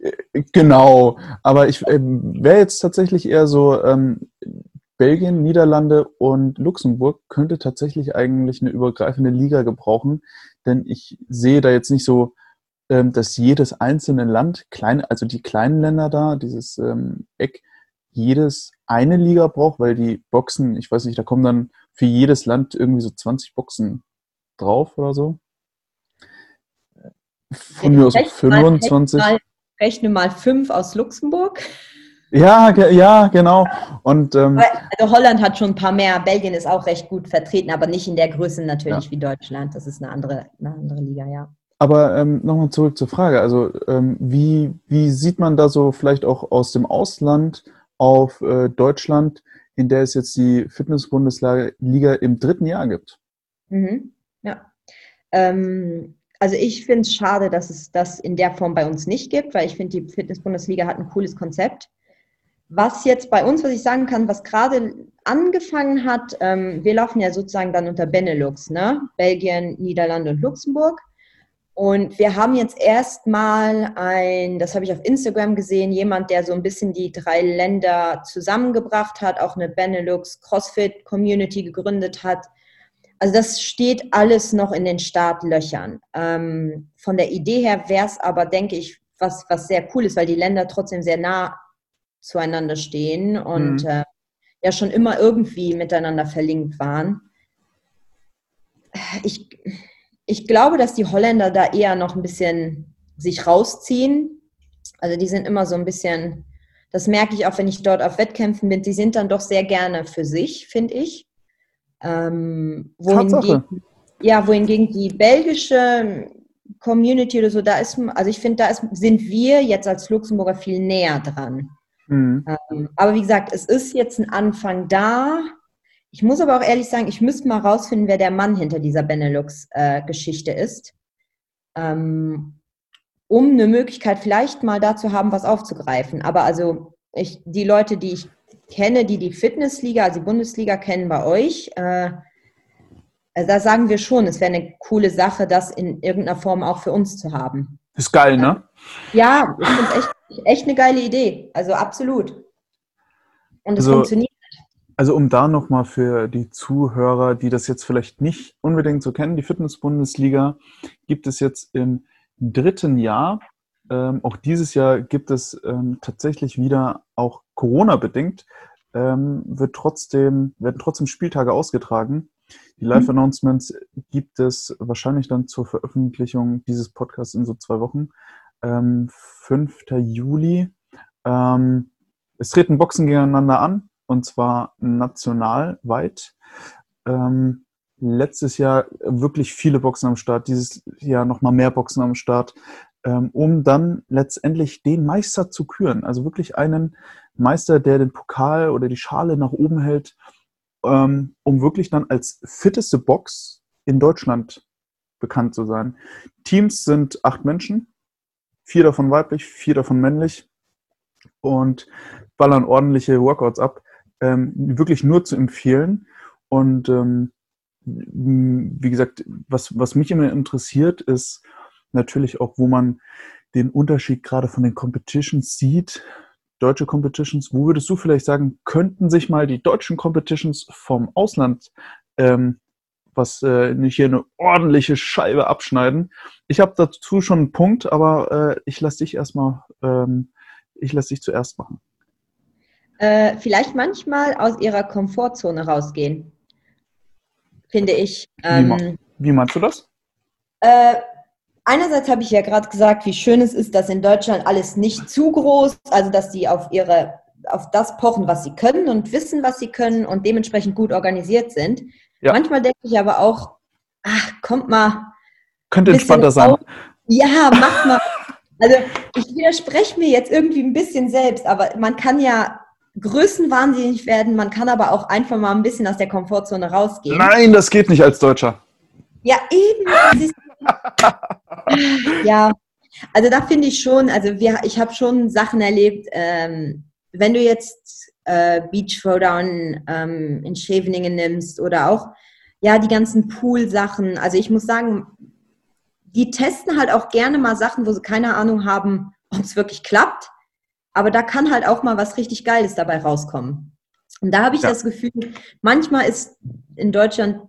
Äh, genau, aber ich äh, wäre jetzt tatsächlich eher so, ähm, Belgien, Niederlande und Luxemburg könnte tatsächlich eigentlich eine übergreifende Liga gebrauchen, denn ich sehe da jetzt nicht so ähm, dass jedes einzelne Land, kleine, also die kleinen Länder da, dieses ähm, Eck, jedes eine Liga braucht, weil die Boxen, ich weiß nicht, da kommen dann für jedes Land irgendwie so 20 Boxen drauf oder so.
Von mir aus 25. Rechne mal fünf aus Luxemburg.
Ja, ge ja, genau. Und, ähm,
also Holland hat schon ein paar mehr. Belgien ist auch recht gut vertreten, aber nicht in der Größe natürlich ja. wie Deutschland. Das ist eine andere, eine andere Liga, ja.
Aber ähm, nochmal zurück zur Frage. Also ähm, wie, wie sieht man da so vielleicht auch aus dem Ausland auf äh, Deutschland, in der es jetzt die Fitness-Bundesliga im dritten Jahr gibt?
Mhm. Ja. Ähm, also ich finde es schade, dass es das in der Form bei uns nicht gibt, weil ich finde, die Fitness-Bundesliga hat ein cooles Konzept. Was jetzt bei uns, was ich sagen kann, was gerade angefangen hat, ähm, wir laufen ja sozusagen dann unter Benelux, ne? Belgien, Niederlande und Luxemburg. Und wir haben jetzt erstmal ein, das habe ich auf Instagram gesehen, jemand, der so ein bisschen die drei Länder zusammengebracht hat, auch eine Benelux CrossFit Community gegründet hat. Also das steht alles noch in den Startlöchern. Ähm, von der Idee her wäre es aber, denke ich, was, was sehr cool ist, weil die Länder trotzdem sehr nah zueinander stehen und mhm. äh, ja schon immer irgendwie miteinander verlinkt waren. Ich, ich glaube, dass die Holländer da eher noch ein bisschen sich rausziehen. Also die sind immer so ein bisschen, das merke ich auch, wenn ich dort auf Wettkämpfen bin, die sind dann doch sehr gerne für sich, finde ich. Ähm, wohingegen, ja, wohingegen die belgische Community oder so, da ist, also ich finde, da ist, sind wir jetzt als Luxemburger viel näher dran. Mhm. Ähm, aber wie gesagt, es ist jetzt ein Anfang da. Ich muss aber auch ehrlich sagen, ich müsste mal rausfinden, wer der Mann hinter dieser Benelux-Geschichte äh, ist, ähm, um eine Möglichkeit vielleicht mal dazu haben, was aufzugreifen. Aber also ich, die Leute, die ich kenne, die die Fitnessliga, also die Bundesliga kennen bei euch, äh, also da sagen wir schon, es wäre eine coole Sache, das in irgendeiner Form auch für uns zu haben.
Ist geil, ne?
Ja, ich finde es echt, echt eine geile Idee. Also absolut.
Und es also, funktioniert. Also um da nochmal für die Zuhörer, die das jetzt vielleicht nicht unbedingt so kennen, die Fitness-Bundesliga gibt es jetzt im dritten Jahr. Ähm, auch dieses Jahr gibt es ähm, tatsächlich wieder, auch Corona-bedingt, ähm, wird trotzdem, werden trotzdem Spieltage ausgetragen. Die mhm. Live-Announcements gibt es wahrscheinlich dann zur Veröffentlichung dieses Podcasts in so zwei Wochen. Ähm, 5. Juli. Ähm, es treten Boxen gegeneinander an und zwar nationalweit. Ähm, letztes Jahr wirklich viele Boxen am Start, dieses Jahr nochmal mehr Boxen am Start, um dann letztendlich den Meister zu küren. Also wirklich einen Meister, der den Pokal oder die Schale nach oben hält, ähm, um wirklich dann als fitteste Box in Deutschland bekannt zu sein. Teams sind acht Menschen, vier davon weiblich, vier davon männlich und ballern ordentliche Workouts ab ähm, wirklich nur zu empfehlen. Und ähm, wie gesagt, was, was mich immer interessiert, ist natürlich auch, wo man den Unterschied gerade von den Competitions sieht. Deutsche Competitions, wo würdest du vielleicht sagen, könnten sich mal die deutschen Competitions vom Ausland ähm, was äh, nicht hier eine ordentliche Scheibe abschneiden. Ich habe dazu schon einen Punkt, aber äh, ich lasse dich erstmal, ähm, ich lasse dich zuerst machen
äh, vielleicht manchmal aus ihrer Komfortzone rausgehen, finde ich.
Ähm, wie, wie, meinst du das?
Äh, einerseits habe ich ja gerade gesagt, wie schön es ist, dass in Deutschland alles nicht zu groß, also dass sie auf ihre auf das pochen, was sie können und wissen, was sie können und dementsprechend gut organisiert sind. Ja. Manchmal denke ich aber auch, ach, kommt mal.
Könnte entspannter sein.
Ja, mach mal. Also ich widerspreche mir jetzt irgendwie ein bisschen selbst, aber man kann ja größenwahnsinnig werden, man kann aber auch einfach mal ein bisschen aus der Komfortzone rausgehen.
Nein, das geht nicht als Deutscher.
Ja, eben. Ja, also da finde ich schon, also wir, ich habe schon Sachen erlebt, ähm, wenn du jetzt äh, Beach Throwdown ähm, in Scheveningen nimmst oder auch ja die ganzen Pool-Sachen. Also ich muss sagen, die testen halt auch gerne mal Sachen, wo sie keine Ahnung haben, ob es wirklich klappt. Aber da kann halt auch mal was richtig Geiles dabei rauskommen. Und da habe ich ja. das Gefühl, manchmal ist in Deutschland,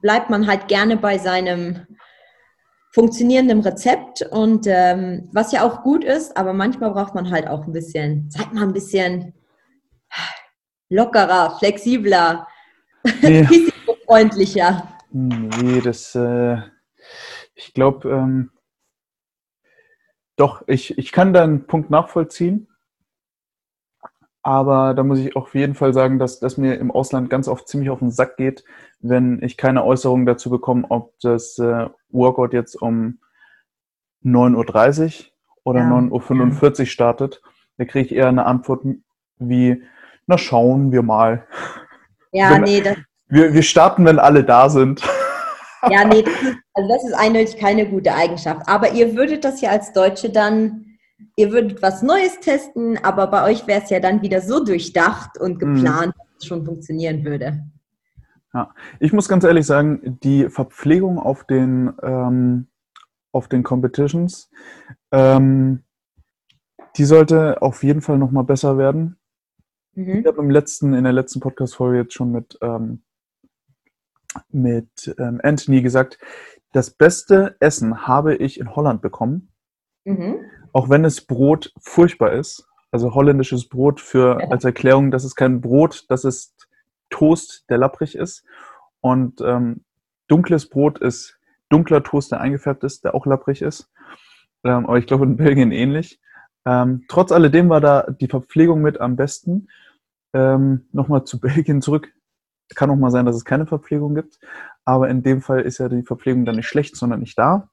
bleibt man halt gerne bei seinem funktionierenden Rezept und ähm, was ja auch gut ist, aber manchmal braucht man halt auch ein bisschen, seid mal ein bisschen lockerer, flexibler, nee. risikofreundlicher.
Nee, das, äh, ich glaube, ähm, doch, ich, ich kann deinen Punkt nachvollziehen. Aber da muss ich auf jeden Fall sagen, dass das mir im Ausland ganz oft ziemlich auf den Sack geht, wenn ich keine Äußerung dazu bekomme, ob das äh, Workout jetzt um 9.30 Uhr oder ja. 9.45 Uhr startet. Da kriege ich eher eine Antwort wie, na schauen wir mal.
Ja, wenn, nee, das.
Wir, wir starten, wenn alle da sind.
Ja, nee, das ist, also das ist eindeutig keine gute Eigenschaft. Aber ihr würdet das ja als Deutsche dann, ihr würdet was Neues testen, aber bei euch wäre es ja dann wieder so durchdacht und mhm. geplant, mhm. dass es schon funktionieren würde.
Ja, ich muss ganz ehrlich sagen, die Verpflegung auf den, ähm, auf den Competitions, ähm, die sollte auf jeden Fall nochmal besser werden. Mhm. Ich habe im letzten, in der letzten Podcast-Folge jetzt schon mit, ähm, mit ähm, Anthony gesagt, das beste Essen habe ich in Holland bekommen. Mhm. Auch wenn es Brot furchtbar ist. Also holländisches Brot für als Erklärung, das ist kein Brot, das ist Toast, der lapprig ist. Und ähm, dunkles Brot ist dunkler Toast, der eingefärbt ist, der auch lapprig ist. Ähm, aber ich glaube in Belgien ähnlich. Ähm, trotz alledem war da die Verpflegung mit am besten. Ähm, Nochmal zu Belgien zurück. Kann auch mal sein, dass es keine Verpflegung gibt. Aber in dem Fall ist ja die Verpflegung dann nicht schlecht, sondern nicht da.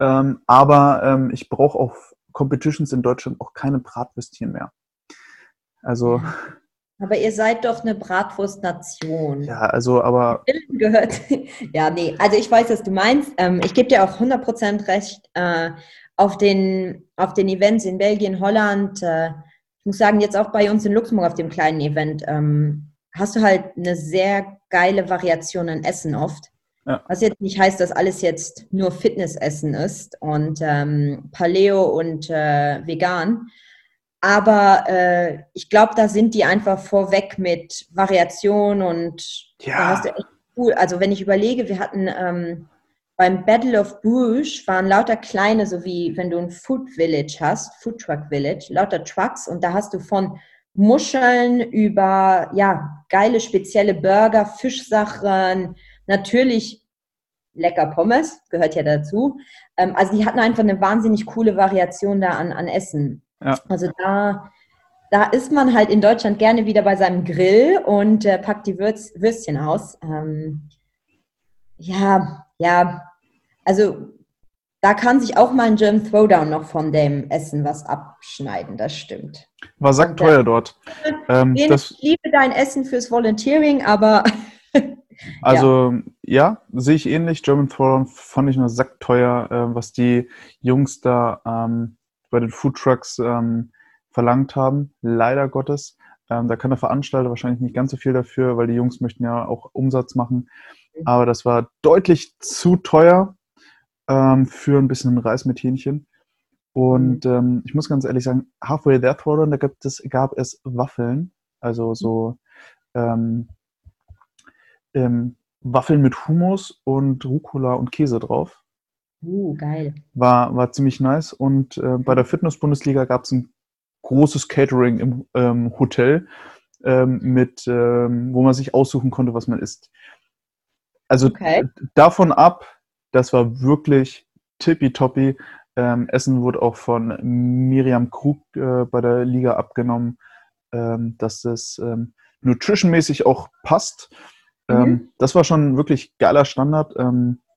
Ähm, aber ähm, ich brauche auf Competitions in Deutschland auch keine Bratwürstchen mehr. Also
aber ihr seid doch eine Bratwurstnation.
Ja, also aber.
Gehört. Ja, nee, also ich weiß, was du meinst. Ähm, ich gebe dir auch 100% recht. Äh, auf, den, auf den Events in Belgien, Holland, äh, ich muss sagen, jetzt auch bei uns in Luxemburg auf dem kleinen Event, ähm, hast du halt eine sehr geile Variation an Essen oft. Ja. Was jetzt nicht heißt, dass alles jetzt nur Fitnessessen ist und ähm, Paleo und äh, vegan. Aber äh, ich glaube, da sind die einfach vorweg mit Variation und ja. da hast du echt cool. Also wenn ich überlege, wir hatten ähm, beim Battle of Bruges waren lauter kleine, so wie wenn du ein Food Village hast, Food Truck Village, lauter Trucks und da hast du von Muscheln über ja geile spezielle Burger, Fischsachen, natürlich lecker Pommes gehört ja dazu. Ähm, also die hatten einfach eine wahnsinnig coole Variation da an, an Essen. Ja. Also da, da ist man halt in Deutschland gerne wieder bei seinem Grill und äh, packt die Würz, Würstchen aus. Ähm, ja, ja, also da kann sich auch mal ein German Throwdown noch von dem Essen was abschneiden, das stimmt.
War sackteuer äh, dort.
Ähm, ich liebe dein Essen fürs Volunteering, aber.
also, ja. ja. sehe ich ähnlich. German Throwdown fand ich nur sackteuer, äh, was die Jungs da ähm, bei den Food Trucks ähm, verlangt haben, leider Gottes. Ähm, da kann der Veranstalter wahrscheinlich nicht ganz so viel dafür, weil die Jungs möchten ja auch Umsatz machen. Aber das war deutlich zu teuer ähm, für ein bisschen Reis mit Hähnchen. Und ähm, ich muss ganz ehrlich sagen, Halfway There Throwdown, da gab es, gab es Waffeln, also so ähm, ähm, Waffeln mit Hummus und Rucola und Käse drauf.
Uh, geil.
War, war ziemlich nice. Und äh, bei der Fitness-Bundesliga gab es ein großes Catering im ähm, Hotel, ähm, mit, ähm, wo man sich aussuchen konnte, was man isst. Also okay. davon ab, das war wirklich tippitoppi. Ähm, Essen wurde auch von Miriam Krug äh, bei der Liga abgenommen, ähm, dass das ähm, nutritionmäßig auch passt. Ähm, mhm. Das war schon wirklich geiler Standard.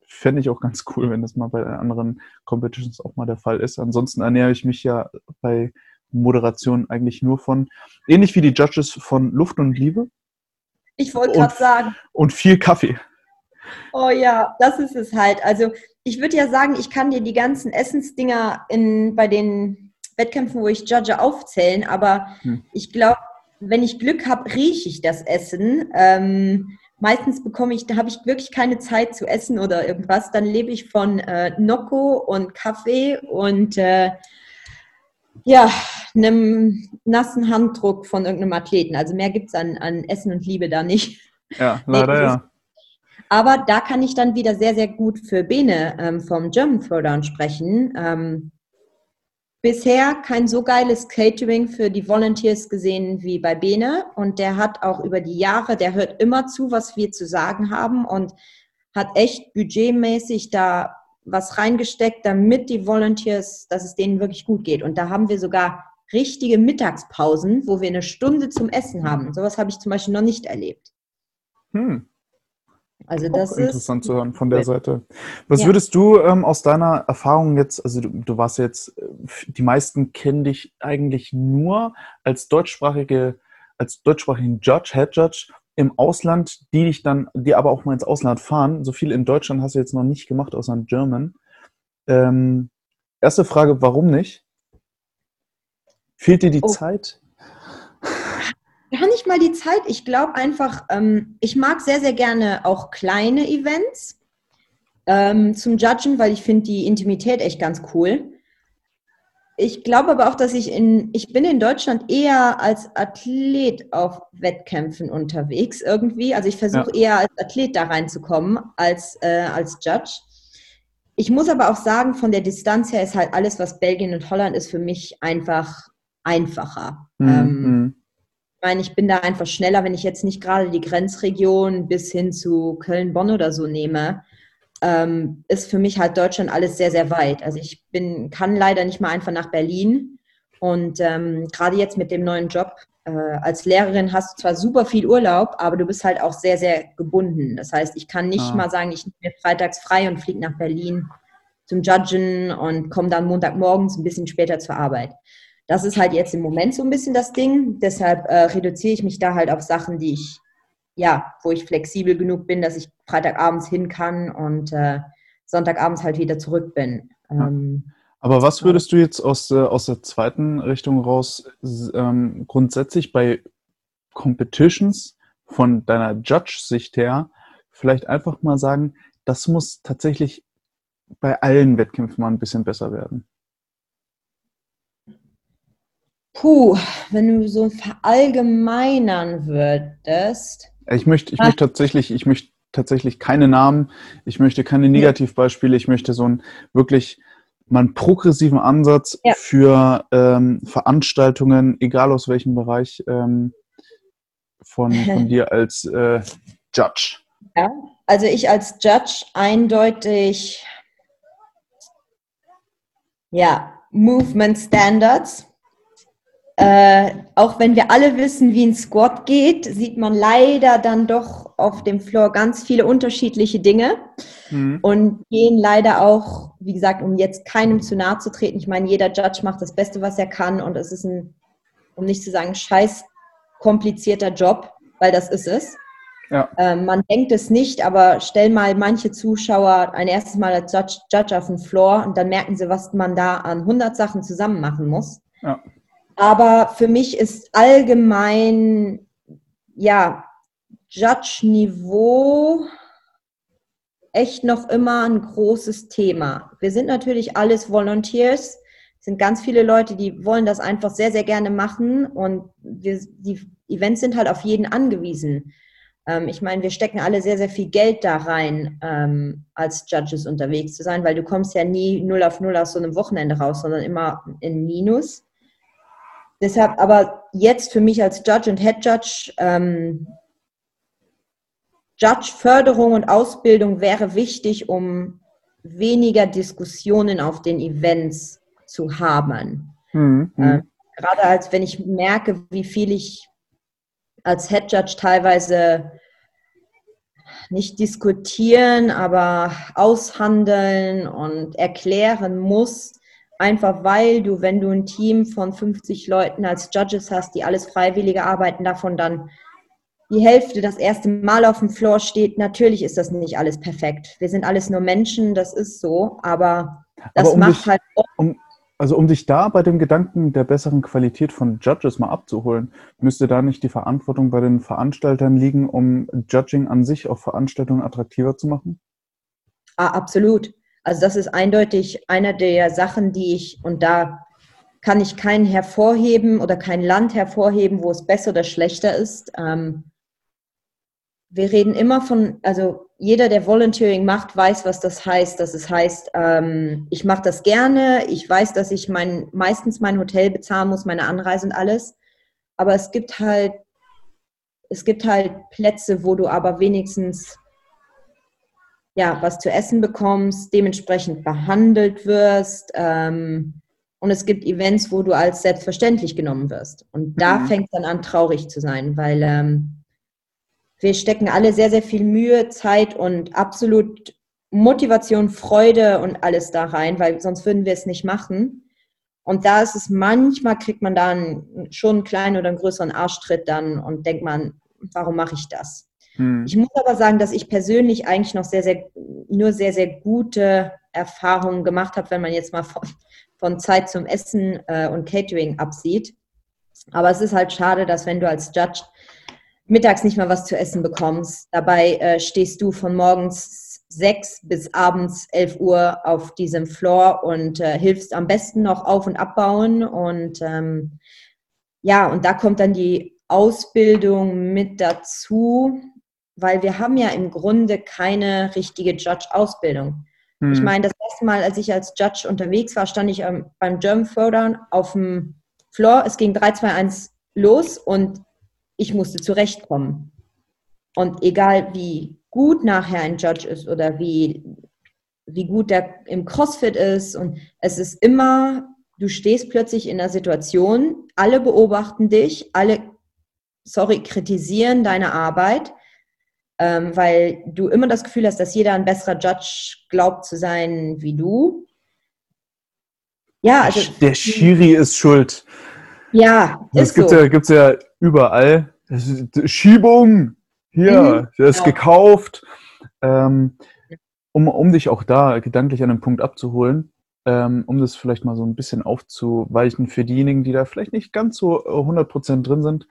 Fände ich auch ganz cool, wenn das mal bei anderen Competitions auch mal der Fall ist. Ansonsten ernähre ich mich ja bei Moderation eigentlich nur von, ähnlich wie die Judges von Luft und Liebe.
Ich wollte gerade sagen.
Und viel Kaffee.
Oh ja, das ist es halt. Also ich würde ja sagen, ich kann dir die ganzen Essensdinger in, bei den Wettkämpfen, wo ich judge, aufzählen, aber hm. ich glaube, wenn ich Glück habe, rieche ich das Essen. Ähm, meistens bekomme ich, da habe ich wirklich keine Zeit zu essen oder irgendwas. Dann lebe ich von äh, Nocco und Kaffee und äh, ja, einem nassen Handdruck von irgendeinem Athleten. Also mehr gibt es an, an Essen und Liebe da nicht.
Ja, leider nee, ja.
Aber da kann ich dann wieder sehr, sehr gut für Bene ähm, vom German Throwdown sprechen. Ähm, bisher kein so geiles Catering für die Volunteers gesehen wie bei Bene. Und der hat auch über die Jahre, der hört immer zu, was wir zu sagen haben und hat echt budgetmäßig da was reingesteckt, damit die Volunteers, dass es denen wirklich gut geht. Und da haben wir sogar richtige Mittagspausen, wo wir eine Stunde zum Essen haben. Sowas habe ich zum Beispiel noch nicht erlebt.
Hm. Also das Auch interessant ist, zu hören von der Seite. Was ja. würdest du ähm, aus deiner Erfahrung jetzt, also du, du, warst jetzt, äh, die meisten kennen dich eigentlich nur als deutschsprachige, als deutschsprachigen Judge, Head Judge im Ausland, die dich dann, die aber auch mal ins Ausland fahren. So viel in Deutschland hast du jetzt noch nicht gemacht, außer in German. Ähm, erste Frage, warum nicht? Fehlt dir die oh. Zeit?
Gar nicht mal die Zeit. Ich glaube einfach, ähm, ich mag sehr, sehr gerne auch kleine Events ähm, zum Judgen, weil ich finde die Intimität echt ganz cool. Ich glaube aber auch, dass ich in, ich bin in Deutschland eher als Athlet auf Wettkämpfen unterwegs irgendwie. Also ich versuche ja. eher als Athlet da reinzukommen als, äh, als Judge. Ich muss aber auch sagen, von der Distanz her ist halt alles, was Belgien und Holland ist, für mich einfach einfacher. Mhm. Ähm, mhm. Meine, ich bin da einfach schneller, wenn ich jetzt nicht gerade die Grenzregion bis hin zu Köln-Bonn oder so nehme ähm, ist für mich halt Deutschland alles sehr, sehr weit. Also ich bin, kann leider nicht mal einfach nach Berlin. Und ähm, gerade jetzt mit dem neuen Job äh, als Lehrerin hast du zwar super viel Urlaub, aber du bist halt auch sehr, sehr gebunden. Das heißt, ich kann nicht ah. mal sagen, ich nehme mir freitags frei und fliege nach Berlin zum Judgen und komme dann Montagmorgens ein bisschen später zur Arbeit. Das ist halt jetzt im Moment so ein bisschen das Ding. Deshalb äh, reduziere ich mich da halt auf Sachen, die ich ja, wo ich flexibel genug bin, dass ich Freitagabends hin kann und äh, Sonntagabends halt wieder zurück bin. Ähm,
Aber was würdest du jetzt aus, äh, aus der zweiten Richtung raus ähm, grundsätzlich bei Competitions von deiner Judge-Sicht her vielleicht einfach mal sagen, das muss tatsächlich bei allen Wettkämpfen mal ein bisschen besser werden?
Puh, wenn du so verallgemeinern würdest.
Ich möchte, ich möchte tatsächlich, ich möchte tatsächlich keine Namen, ich möchte keine Negativbeispiele, ich möchte so einen wirklich mal einen progressiven Ansatz ja. für ähm, Veranstaltungen, egal aus welchem Bereich, ähm, von, von dir als äh, Judge.
Ja, also ich als Judge eindeutig, ja, Movement Standards äh, auch wenn wir alle wissen, wie ein Squat geht, sieht man leider dann doch auf dem Floor ganz viele unterschiedliche Dinge mhm. und gehen leider auch, wie gesagt, um jetzt keinem zu nahe zu treten. Ich meine, jeder Judge macht das Beste, was er kann und es ist ein, um nicht zu sagen, scheiß komplizierter Job, weil das ist es. Ja. Ähm, man denkt es nicht, aber stell mal manche Zuschauer ein erstes Mal als Judge, Judge auf den Floor und dann merken sie, was man da an 100 Sachen zusammen machen muss. Ja. Aber für mich ist allgemein, ja, Judge-Niveau echt noch immer ein großes Thema. Wir sind natürlich alles Volunteers, es sind ganz viele Leute, die wollen das einfach sehr, sehr gerne machen und wir, die Events sind halt auf jeden angewiesen. Ähm, ich meine, wir stecken alle sehr, sehr viel Geld da rein, ähm, als Judges unterwegs zu sein, weil du kommst ja nie null auf null aus so einem Wochenende raus, sondern immer in Minus. Deshalb aber jetzt für mich als Judge und Head Judge, ähm, Judge-Förderung und Ausbildung wäre wichtig, um weniger Diskussionen auf den Events zu haben. Mhm. Äh, gerade als wenn ich merke, wie viel ich als Head Judge teilweise nicht diskutieren, aber aushandeln und erklären muss, Einfach weil du, wenn du ein Team von 50 Leuten als Judges hast, die alles Freiwillige arbeiten, davon dann die Hälfte das erste Mal auf dem Floor steht, natürlich ist das nicht alles perfekt. Wir sind alles nur Menschen, das ist so, aber das aber um macht dich, halt.
Um, also um dich da bei dem Gedanken der besseren Qualität von Judges mal abzuholen, müsste da nicht die Verantwortung bei den Veranstaltern liegen, um Judging an sich auf Veranstaltungen attraktiver zu machen?
Ah, absolut. Also das ist eindeutig einer der Sachen, die ich, und da kann ich keinen hervorheben oder kein Land hervorheben, wo es besser oder schlechter ist. Ähm, wir reden immer von, also jeder, der Volunteering macht, weiß, was das heißt. Dass es heißt, ähm, ich mache das gerne, ich weiß, dass ich mein, meistens mein Hotel bezahlen muss, meine Anreise und alles. Aber es gibt halt, es gibt halt Plätze, wo du aber wenigstens ja, was zu essen bekommst, dementsprechend behandelt wirst. Ähm, und es gibt Events, wo du als selbstverständlich genommen wirst. Und da mhm. fängt es dann an, traurig zu sein, weil ähm, wir stecken alle sehr, sehr viel Mühe, Zeit und absolut Motivation, Freude und alles da rein, weil sonst würden wir es nicht machen. Und da ist es manchmal, kriegt man dann schon einen kleinen oder einen größeren Arschtritt dann und denkt man, warum mache ich das? Hm. Ich muss aber sagen, dass ich persönlich eigentlich noch sehr, sehr, nur sehr, sehr gute Erfahrungen gemacht habe, wenn man jetzt mal von, von Zeit zum Essen äh, und Catering absieht. Aber es ist halt schade, dass wenn du als Judge mittags nicht mal was zu essen bekommst, dabei äh, stehst du von morgens sechs bis abends elf Uhr auf diesem Floor und äh, hilfst am besten noch auf und abbauen. Und ähm, ja, und da kommt dann die Ausbildung mit dazu, weil wir haben ja im Grunde keine richtige Judge-Ausbildung. Hm. Ich meine, das erste Mal, als ich als Judge unterwegs war, stand ich ähm, beim German Throwdown auf dem Floor. Es ging 3, 2, 1 los und ich musste zurechtkommen. Und egal wie gut nachher ein Judge ist oder wie, wie gut der im CrossFit ist, und es ist immer, du stehst plötzlich in einer Situation, alle beobachten dich, alle, sorry, kritisieren deine Arbeit ähm, weil du immer das Gefühl hast, dass jeder ein besserer Judge glaubt zu sein wie du.
Ja, also. Der Schiri ist schuld.
Ja,
das gibt so. ja, gibt's ja überall. Schiebung! Hier, mhm, der ist ja. gekauft. Ähm, um, um dich auch da gedanklich an den Punkt abzuholen, ähm, um das vielleicht mal so ein bisschen aufzuweichen für diejenigen, die da vielleicht nicht ganz so 100% drin sind.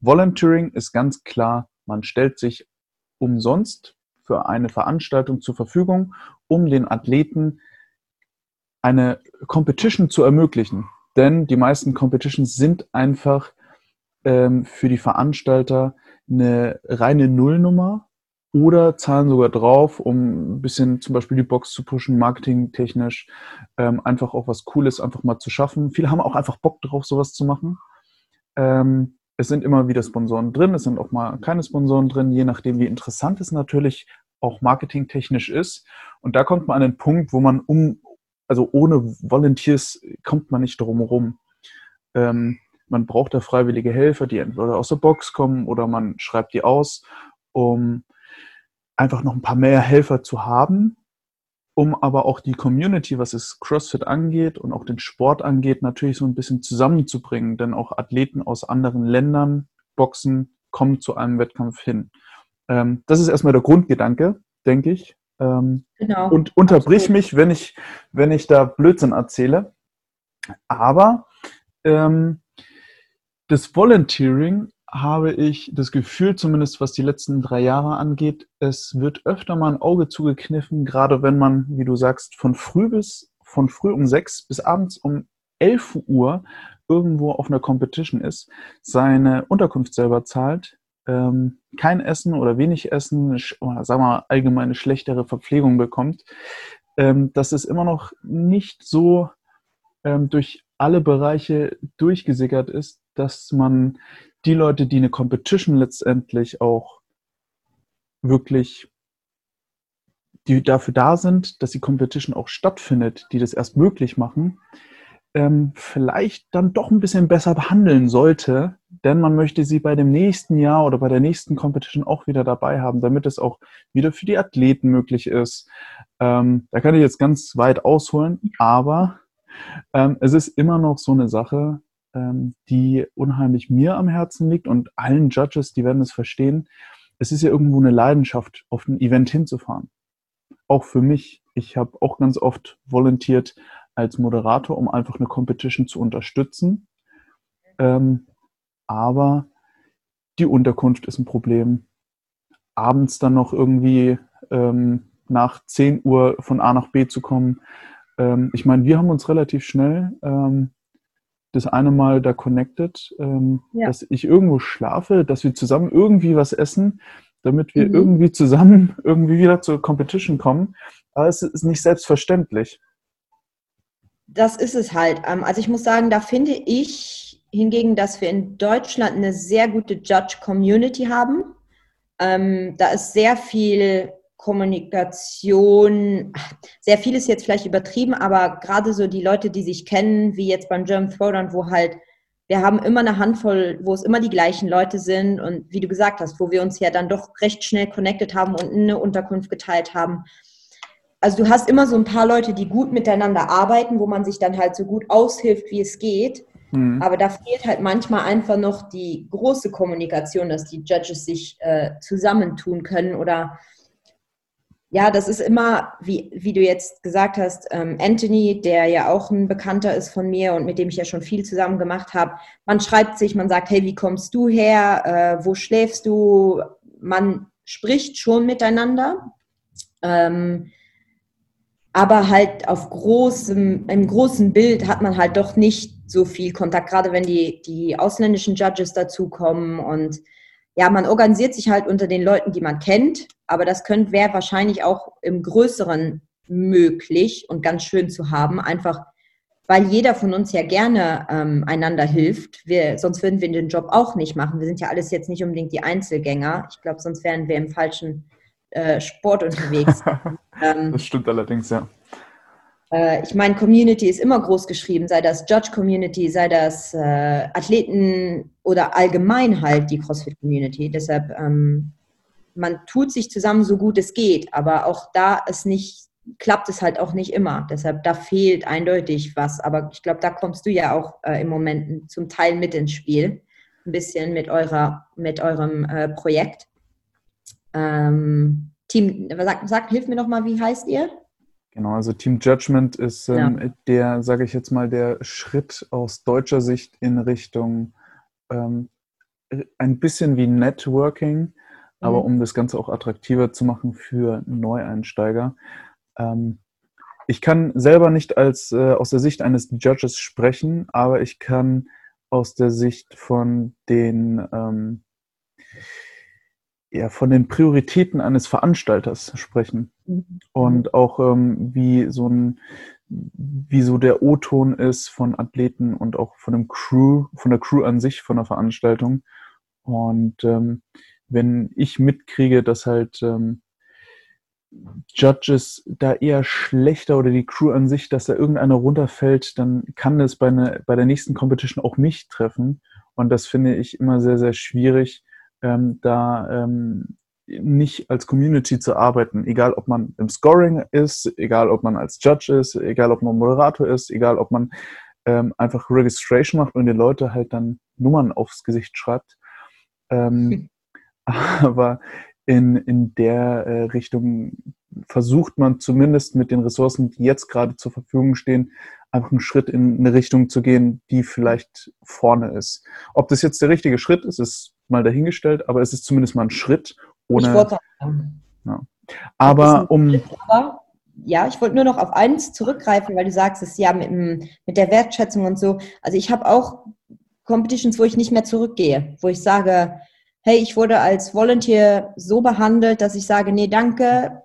Volunteering ist ganz klar, man stellt sich umsonst für eine Veranstaltung zur Verfügung, um den Athleten eine Competition zu ermöglichen. Denn die meisten Competitions sind einfach ähm, für die Veranstalter eine reine Nullnummer oder zahlen sogar drauf, um ein bisschen zum Beispiel die Box zu pushen, marketingtechnisch, ähm, einfach auch was Cooles einfach mal zu schaffen. Viele haben auch einfach Bock drauf, sowas zu machen. Ähm, es sind immer wieder Sponsoren drin, es sind auch mal keine Sponsoren drin, je nachdem, wie interessant es natürlich auch marketingtechnisch ist. Und da kommt man an den Punkt, wo man um, also ohne Volunteers kommt man nicht drum herum. Ähm, man braucht da freiwillige Helfer, die entweder aus der Box kommen oder man schreibt die aus, um einfach noch ein paar mehr Helfer zu haben, um aber auch die Community, was es CrossFit angeht und auch den Sport angeht, natürlich so ein bisschen zusammenzubringen. Denn auch Athleten aus anderen Ländern, Boxen, kommen zu einem Wettkampf hin. Ähm, das ist erstmal der Grundgedanke, denke ich. Ähm, genau. Und unterbrich absolut. mich, wenn ich, wenn ich da Blödsinn erzähle. Aber ähm, das Volunteering habe ich das Gefühl, zumindest was die letzten drei Jahre angeht, es wird öfter mal ein Auge zugekniffen, gerade wenn man, wie du sagst, von früh bis von früh um sechs bis abends um elf Uhr irgendwo auf einer Competition ist, seine Unterkunft selber zahlt, ähm, kein Essen oder wenig Essen, oder sagen wir allgemeine schlechtere Verpflegung bekommt, ähm, dass es immer noch nicht so ähm, durch alle Bereiche durchgesickert ist, dass man die Leute, die eine Competition letztendlich auch wirklich, die dafür da sind, dass die Competition auch stattfindet, die das erst möglich machen, ähm, vielleicht dann doch ein bisschen besser behandeln sollte, denn man möchte sie bei dem nächsten Jahr oder bei der nächsten Competition auch wieder dabei haben, damit es auch wieder für die Athleten möglich ist. Ähm, da kann ich jetzt ganz weit ausholen, aber ähm, es ist immer noch so eine Sache, die unheimlich mir am Herzen liegt und allen Judges, die werden es verstehen. Es ist ja irgendwo eine Leidenschaft, auf ein Event hinzufahren. Auch für mich. Ich habe auch ganz oft volontiert als Moderator, um einfach eine Competition zu unterstützen. Ähm, aber die Unterkunft ist ein Problem. Abends dann noch irgendwie ähm, nach 10 Uhr von A nach B zu kommen. Ähm, ich meine, wir haben uns relativ schnell ähm, das eine Mal da connected, ähm, ja. dass ich irgendwo schlafe, dass wir zusammen irgendwie was essen, damit wir mhm. irgendwie zusammen irgendwie wieder zur Competition kommen. Aber es ist nicht selbstverständlich.
Das ist es halt. Ähm, also ich muss sagen, da finde ich hingegen, dass wir in Deutschland eine sehr gute Judge-Community haben. Ähm, da ist sehr viel Kommunikation, sehr viel ist jetzt vielleicht übertrieben, aber gerade so die Leute, die sich kennen, wie jetzt beim German Throwdown, wo halt, wir haben immer eine Handvoll, wo es immer die gleichen Leute sind und wie du gesagt hast, wo wir uns ja dann doch recht schnell connected haben und eine Unterkunft geteilt haben. Also du hast immer so ein paar Leute, die gut miteinander arbeiten, wo man sich dann halt so gut aushilft, wie es geht. Mhm. Aber da fehlt halt manchmal einfach noch die große Kommunikation, dass die Judges sich äh, zusammentun können oder ja, das ist immer, wie, wie du jetzt gesagt hast, ähm, Anthony, der ja auch ein Bekannter ist von mir und mit dem ich ja schon viel zusammen gemacht habe. Man schreibt sich, man sagt, hey, wie kommst du her? Äh, wo schläfst du? Man spricht schon miteinander. Ähm, aber halt auf großem, im großen Bild hat man halt doch nicht so viel Kontakt, gerade wenn die, die ausländischen Judges dazukommen und ja, man organisiert sich halt unter den Leuten, die man kennt, aber das könnte wäre wahrscheinlich auch im Größeren möglich und ganz schön zu haben, einfach weil jeder von uns ja gerne ähm, einander hilft. Wir, sonst würden wir den Job auch nicht machen. Wir sind ja alles jetzt nicht unbedingt die Einzelgänger. Ich glaube, sonst wären wir im falschen äh, Sport unterwegs.
ähm, das stimmt allerdings, ja.
Äh, ich meine, Community ist immer groß geschrieben, sei das Judge-Community, sei das äh, Athleten oder allgemein halt die CrossFit-Community. Deshalb, ähm, man tut sich zusammen so gut es geht, aber auch da es nicht, klappt es halt auch nicht immer. Deshalb, da fehlt eindeutig was. Aber ich glaube, da kommst du ja auch äh, im Moment zum Teil mit ins Spiel. Ein bisschen mit eurer, mit eurem äh, Projekt. Ähm, Team, sag, sag, hilf mir noch mal, wie heißt ihr?
Genau, also Team Judgment ist ähm, ja. der, sage ich jetzt mal, der Schritt aus deutscher Sicht in Richtung ähm, ein bisschen wie Networking, mhm. aber um das Ganze auch attraktiver zu machen für Neueinsteiger. Ähm, ich kann selber nicht als äh, aus der Sicht eines Judges sprechen, aber ich kann aus der Sicht von den ähm, ja, von den Prioritäten eines Veranstalters sprechen. Mhm. Und auch ähm, wie so ein, wie so der O-Ton ist von Athleten und auch von dem Crew, von der Crew an sich, von der Veranstaltung. Und ähm, wenn ich mitkriege, dass halt ähm, Judges da eher schlechter oder die Crew an sich, dass da irgendeiner runterfällt, dann kann das bei, ne, bei der nächsten Competition auch mich treffen. Und das finde ich immer sehr, sehr schwierig, ähm, da ähm, nicht als Community zu arbeiten, egal ob man im Scoring ist, egal ob man als Judge ist, egal ob man Moderator ist, egal ob man ähm, einfach Registration macht und die Leute halt dann Nummern aufs Gesicht schreibt. Ähm, aber in, in der äh, Richtung versucht man zumindest mit den Ressourcen, die jetzt gerade zur Verfügung stehen, einfach einen Schritt in eine Richtung zu gehen, die vielleicht vorne ist. Ob das jetzt der richtige Schritt ist, ist mal dahingestellt, aber es ist zumindest mal ein Schritt ohne. Ja. Aber um. Schritt, aber,
ja, ich wollte nur noch auf eins zurückgreifen, weil du sagst, es ja mit, mit der Wertschätzung und so. Also ich habe auch Competitions, wo ich nicht mehr zurückgehe, wo ich sage, hey, ich wurde als Volunteer so behandelt, dass ich sage, nee, danke,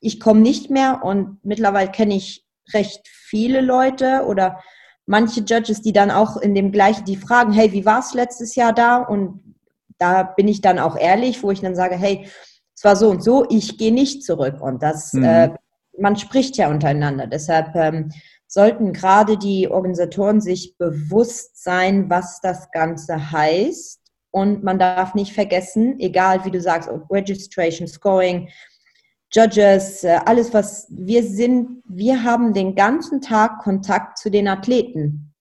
ich komme nicht mehr und mittlerweile kenne ich recht viele Leute oder manche Judges, die dann auch in dem gleichen, die fragen, hey, wie war es letztes Jahr da? Und da bin ich dann auch ehrlich, wo ich dann sage, hey, es war so und so, ich gehe nicht zurück. Und das, mhm. äh, man spricht ja untereinander. Deshalb ähm, sollten gerade die Organisatoren sich bewusst sein, was das Ganze heißt. Und man darf nicht vergessen, egal wie du sagst, Registration, Scoring, Judges, äh, alles was wir sind, wir haben den ganzen Tag Kontakt zu den Athleten.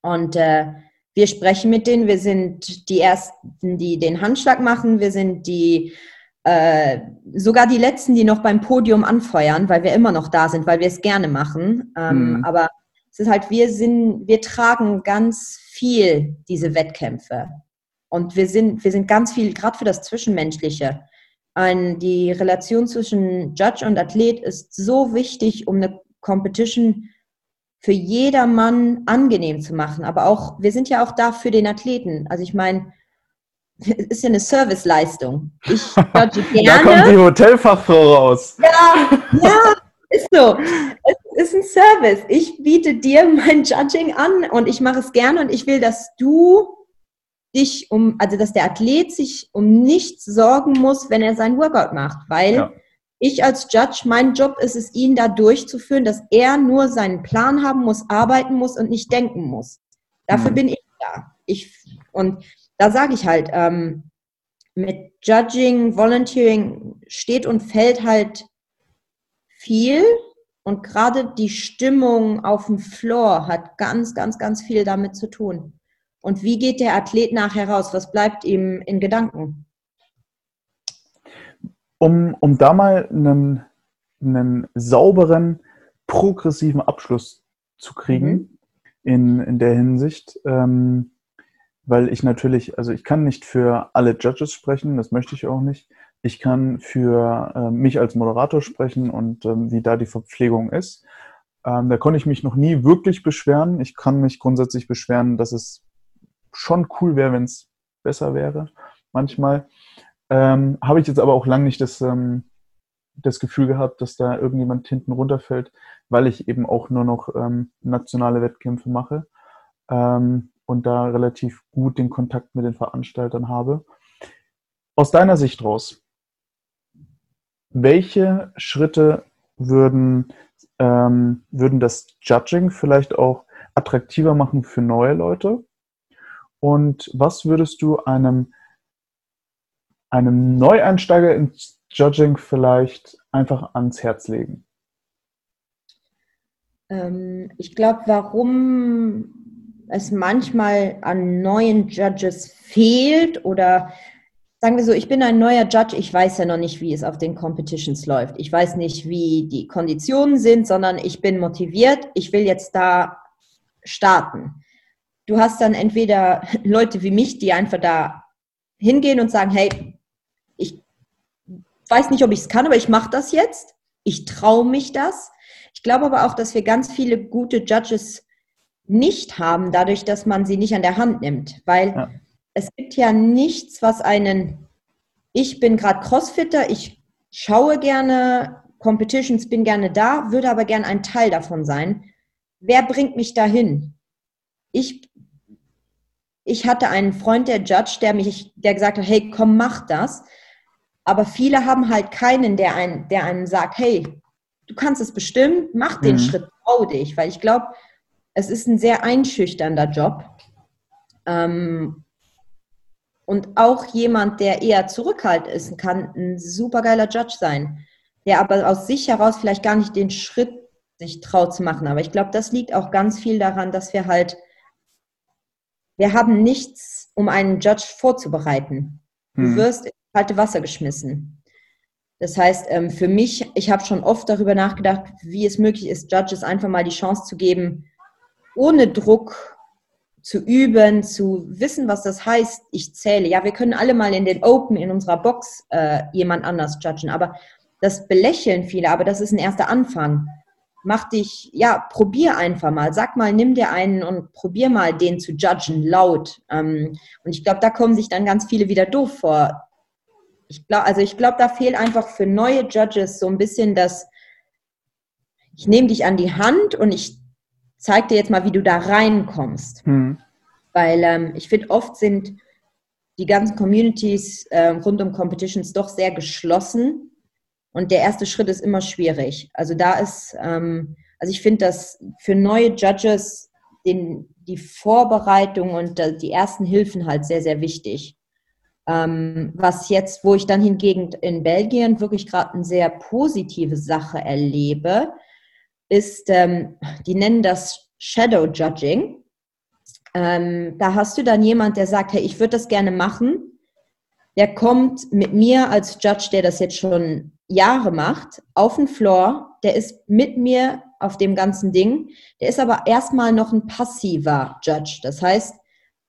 Und äh, wir sprechen mit denen, wir sind die Ersten, die den Handschlag machen, wir sind die, äh, sogar die Letzten, die noch beim Podium anfeuern, weil wir immer noch da sind, weil wir es gerne machen. Ähm, mhm. Aber es ist halt, wir sind, wir tragen ganz viel diese Wettkämpfe. Und wir sind, wir sind ganz viel, gerade für das Zwischenmenschliche. Ein, die Relation zwischen Judge und Athlet ist so wichtig, um eine Competition für jedermann angenehm zu machen. Aber auch, wir sind ja auch da für den Athleten. Also ich meine, es ist ja eine Serviceleistung. Ich judge
gerne. da kommt die Hotelfachfrau raus.
Ja, ja, ist so. Es ist ein Service. Ich biete dir mein Judging an und ich mache es gerne und ich will, dass du dich um, also dass der Athlet sich um nichts sorgen muss, wenn er sein Workout macht, weil ja ich als Judge, mein Job ist es, ihn da durchzuführen, dass er nur seinen Plan haben muss, arbeiten muss und nicht denken muss. Dafür mhm. bin ich da. Ich, und da sage ich halt, ähm, mit Judging, Volunteering steht und fällt halt viel. Und gerade die Stimmung auf dem Floor hat ganz, ganz, ganz viel damit zu tun. Und wie geht der Athlet nachher raus? Was bleibt ihm in Gedanken?
Um, um da mal einen, einen sauberen, progressiven Abschluss zu kriegen mhm. in, in der Hinsicht, ähm, weil ich natürlich, also ich kann nicht für alle Judges sprechen, das möchte ich auch nicht. Ich kann für äh, mich als Moderator sprechen und ähm, wie da die Verpflegung ist. Ähm, da konnte ich mich noch nie wirklich beschweren. Ich kann mich grundsätzlich beschweren, dass es schon cool wäre, wenn es besser wäre. Manchmal ähm, habe ich jetzt aber auch lange nicht das, ähm, das Gefühl gehabt, dass da irgendjemand hinten runterfällt, weil ich eben auch nur noch ähm, nationale Wettkämpfe mache ähm, und da relativ gut den Kontakt mit den Veranstaltern habe. Aus deiner Sicht raus, welche Schritte würden, ähm, würden das Judging vielleicht auch attraktiver machen für neue Leute? Und was würdest du einem, einem Neueinsteiger ins Judging vielleicht einfach ans Herz legen?
Ähm, ich glaube, warum es manchmal an neuen Judges fehlt oder sagen wir so, ich bin ein neuer Judge, ich weiß ja noch nicht, wie es auf den Competitions läuft. Ich weiß nicht, wie die Konditionen sind, sondern ich bin motiviert, ich will jetzt da starten du hast dann entweder Leute wie mich, die einfach da hingehen und sagen, hey, weiß nicht, ob ich es kann, aber ich mache das jetzt. Ich traue mich das. Ich glaube aber auch, dass wir ganz viele gute Judges nicht haben, dadurch, dass man sie nicht an der Hand nimmt. Weil ja. es gibt ja nichts, was einen, ich bin gerade Crossfitter, ich schaue gerne Competitions, bin gerne da, würde aber gerne ein Teil davon sein. Wer bringt mich dahin? Ich ich hatte einen Freund, der Judge, der mich, der gesagt hat, hey, komm, mach das. Aber viele haben halt keinen, der einen, der einem sagt, hey, du kannst es bestimmen, mach den mhm. Schritt, trau dich. Weil ich glaube, es ist ein sehr einschüchternder Job. Ähm, und auch jemand, der eher zurückhaltend ist, kann ein supergeiler Judge sein, der aber aus sich heraus vielleicht gar nicht den Schritt sich traut zu machen. Aber ich glaube, das liegt auch ganz viel daran, dass wir halt wir haben nichts, um einen Judge vorzubereiten. Du hm. wirst in kalte Wasser geschmissen. Das heißt, ähm, für mich, ich habe schon oft darüber nachgedacht, wie es möglich ist, Judges einfach mal die Chance zu geben, ohne Druck zu üben, zu wissen, was das heißt, ich zähle. Ja, wir können alle mal in den Open, in unserer Box äh, jemand anders judgen, aber das belächeln viele, aber das ist ein erster Anfang mach dich, ja, probier einfach mal. Sag mal, nimm dir einen und probier mal, den zu judgen, laut. Ähm, und ich glaube, da kommen sich dann ganz viele wieder doof vor. Ich glaube, also ich glaube, da fehlt einfach für neue Judges so ein bisschen das, ich nehme dich an die Hand und ich zeige dir jetzt mal, wie du da reinkommst. Hm. Weil ähm, ich finde, oft sind die ganzen Communities äh, rund um Competitions doch sehr geschlossen und der erste Schritt ist immer schwierig. Also da ist, ähm, also ich finde, dass für neue Judges den, die Vorbereitung und die ersten Hilfen halt sehr, sehr wichtig. Ähm, was jetzt, wo ich dann hingegen in Belgien wirklich gerade eine sehr positive Sache erlebe, ist, ähm, die nennen das Shadow Judging. Ähm, da hast du dann jemand, der sagt, hey, ich würde das gerne machen. Der kommt mit mir als Judge, der das jetzt schon Jahre macht, auf dem Floor. Der ist mit mir auf dem ganzen Ding. Der ist aber erstmal noch ein passiver Judge. Das heißt.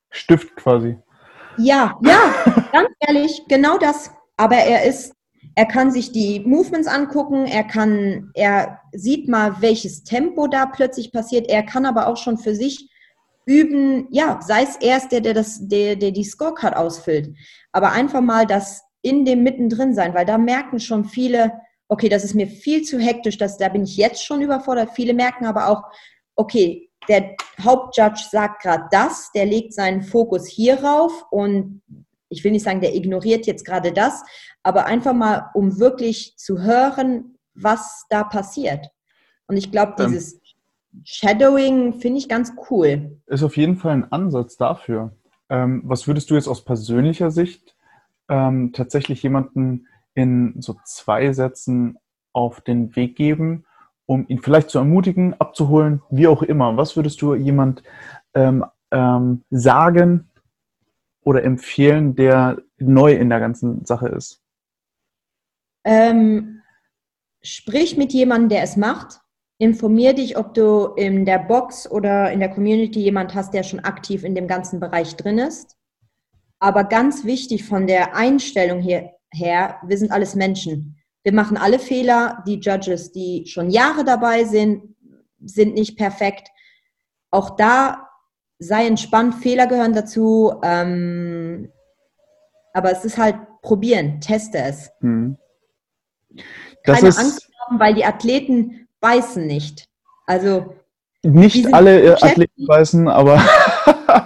Stift quasi.
Ja, ja, ganz ehrlich, genau das. Aber er ist, er kann sich die Movements angucken, er kann, er sieht mal, welches Tempo da plötzlich passiert. Er kann aber auch schon für sich üben, ja, sei es erst der, der das, der, der die Scorecard ausfüllt. Aber einfach mal das in dem mittendrin sein, weil da merken schon viele, okay, das ist mir viel zu hektisch, das, da bin ich jetzt schon überfordert. Viele merken aber auch, okay, der Hauptjudge sagt gerade das, der legt seinen Fokus hierauf und ich will nicht sagen, der ignoriert jetzt gerade das, aber einfach mal, um wirklich zu hören, was da passiert. Und ich glaube, ähm. dieses ähm, Shadowing finde ich ganz cool.
Ist auf jeden Fall ein Ansatz dafür. Ähm, was würdest du jetzt aus persönlicher Sicht ähm, tatsächlich jemanden in so zwei Sätzen auf den Weg geben, um ihn vielleicht zu ermutigen, abzuholen, wie auch immer? Was würdest du jemand ähm, ähm, sagen oder empfehlen, der neu in der ganzen Sache ist?
Ähm, sprich mit jemandem, der es macht. Informier dich, ob du in der Box oder in der Community jemand hast, der schon aktiv in dem ganzen Bereich drin ist. Aber ganz wichtig von der Einstellung hier, her, wir sind alles Menschen. Wir machen alle Fehler. Die Judges, die schon Jahre dabei sind, sind nicht perfekt. Auch da sei entspannt, Fehler gehören dazu. Ähm, aber es ist halt probieren, teste es. Hm. Keine Angst haben, weil die Athleten beißen nicht. Also
nicht alle äh, Athleten beißen, aber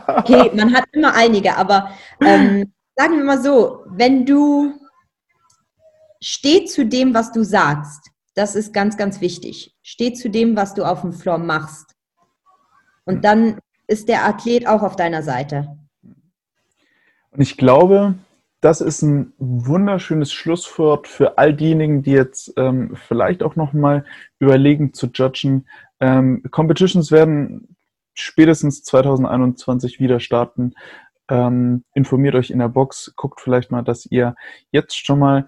okay, man hat immer einige, aber ähm, sagen wir mal so, wenn du steh zu dem, was du sagst, das ist ganz, ganz wichtig. Steh zu dem, was du auf dem Floor machst. Und dann ist der Athlet auch auf deiner Seite.
Und ich glaube, das ist ein wunderschönes Schlusswort für all diejenigen, die jetzt ähm, vielleicht auch nochmal überlegen zu judgen. Ähm, Competitions werden spätestens 2021 wieder starten. Ähm, informiert euch in der Box, guckt vielleicht mal, dass ihr jetzt schon mal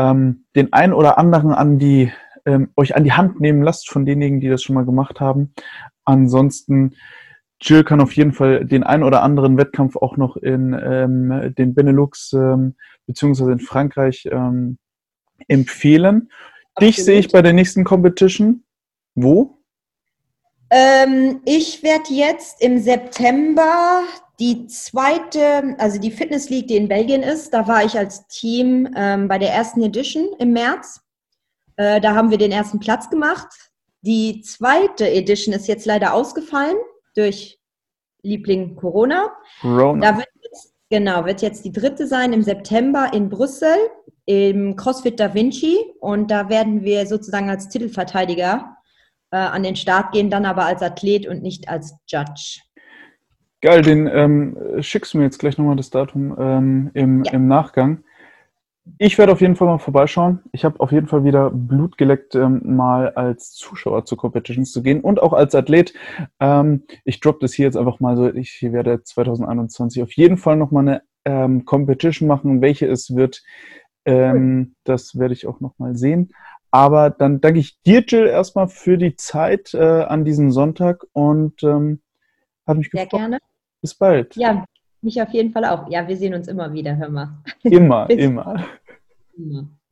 ähm, den einen oder anderen an die, ähm, euch an die Hand nehmen lasst von denjenigen, die das schon mal gemacht haben. Ansonsten Jill kann auf jeden Fall den einen oder anderen Wettkampf auch noch in ähm, den Benelux ähm, beziehungsweise in Frankreich ähm, empfehlen. Absolut. Dich sehe ich bei der nächsten Competition. Wo?
Ähm, ich werde jetzt im September die zweite, also die Fitness League, die in Belgien ist, da war ich als Team ähm, bei der ersten Edition im März. Äh, da haben wir den ersten Platz gemacht. Die zweite Edition ist jetzt leider ausgefallen durch Liebling Corona. Corona. Da wird jetzt, genau, wird jetzt die dritte sein im September in Brüssel im CrossFit Da Vinci und da werden wir sozusagen als Titelverteidiger äh, an den Start gehen, dann aber als Athlet und nicht als Judge.
Geil, den ähm, schickst du mir jetzt gleich nochmal das Datum ähm, im, ja. im Nachgang. Ich werde auf jeden Fall mal vorbeischauen. Ich habe auf jeden Fall wieder Blut geleckt, ähm, mal als Zuschauer zu Competitions zu gehen und auch als Athlet. Ähm, ich droppe das hier jetzt einfach mal so. Ich werde 2021 auf jeden Fall nochmal eine ähm, Competition machen. Welche es wird, ähm, das werde ich auch nochmal sehen. Aber dann danke ich dir, Jill, erstmal für die Zeit äh, an diesem Sonntag und ähm, hat mich
gefreut. Sehr gerne.
Bis bald.
Ja, mich auf jeden Fall auch. Ja, wir sehen uns immer wieder, hör mal.
Immer, immer. immer.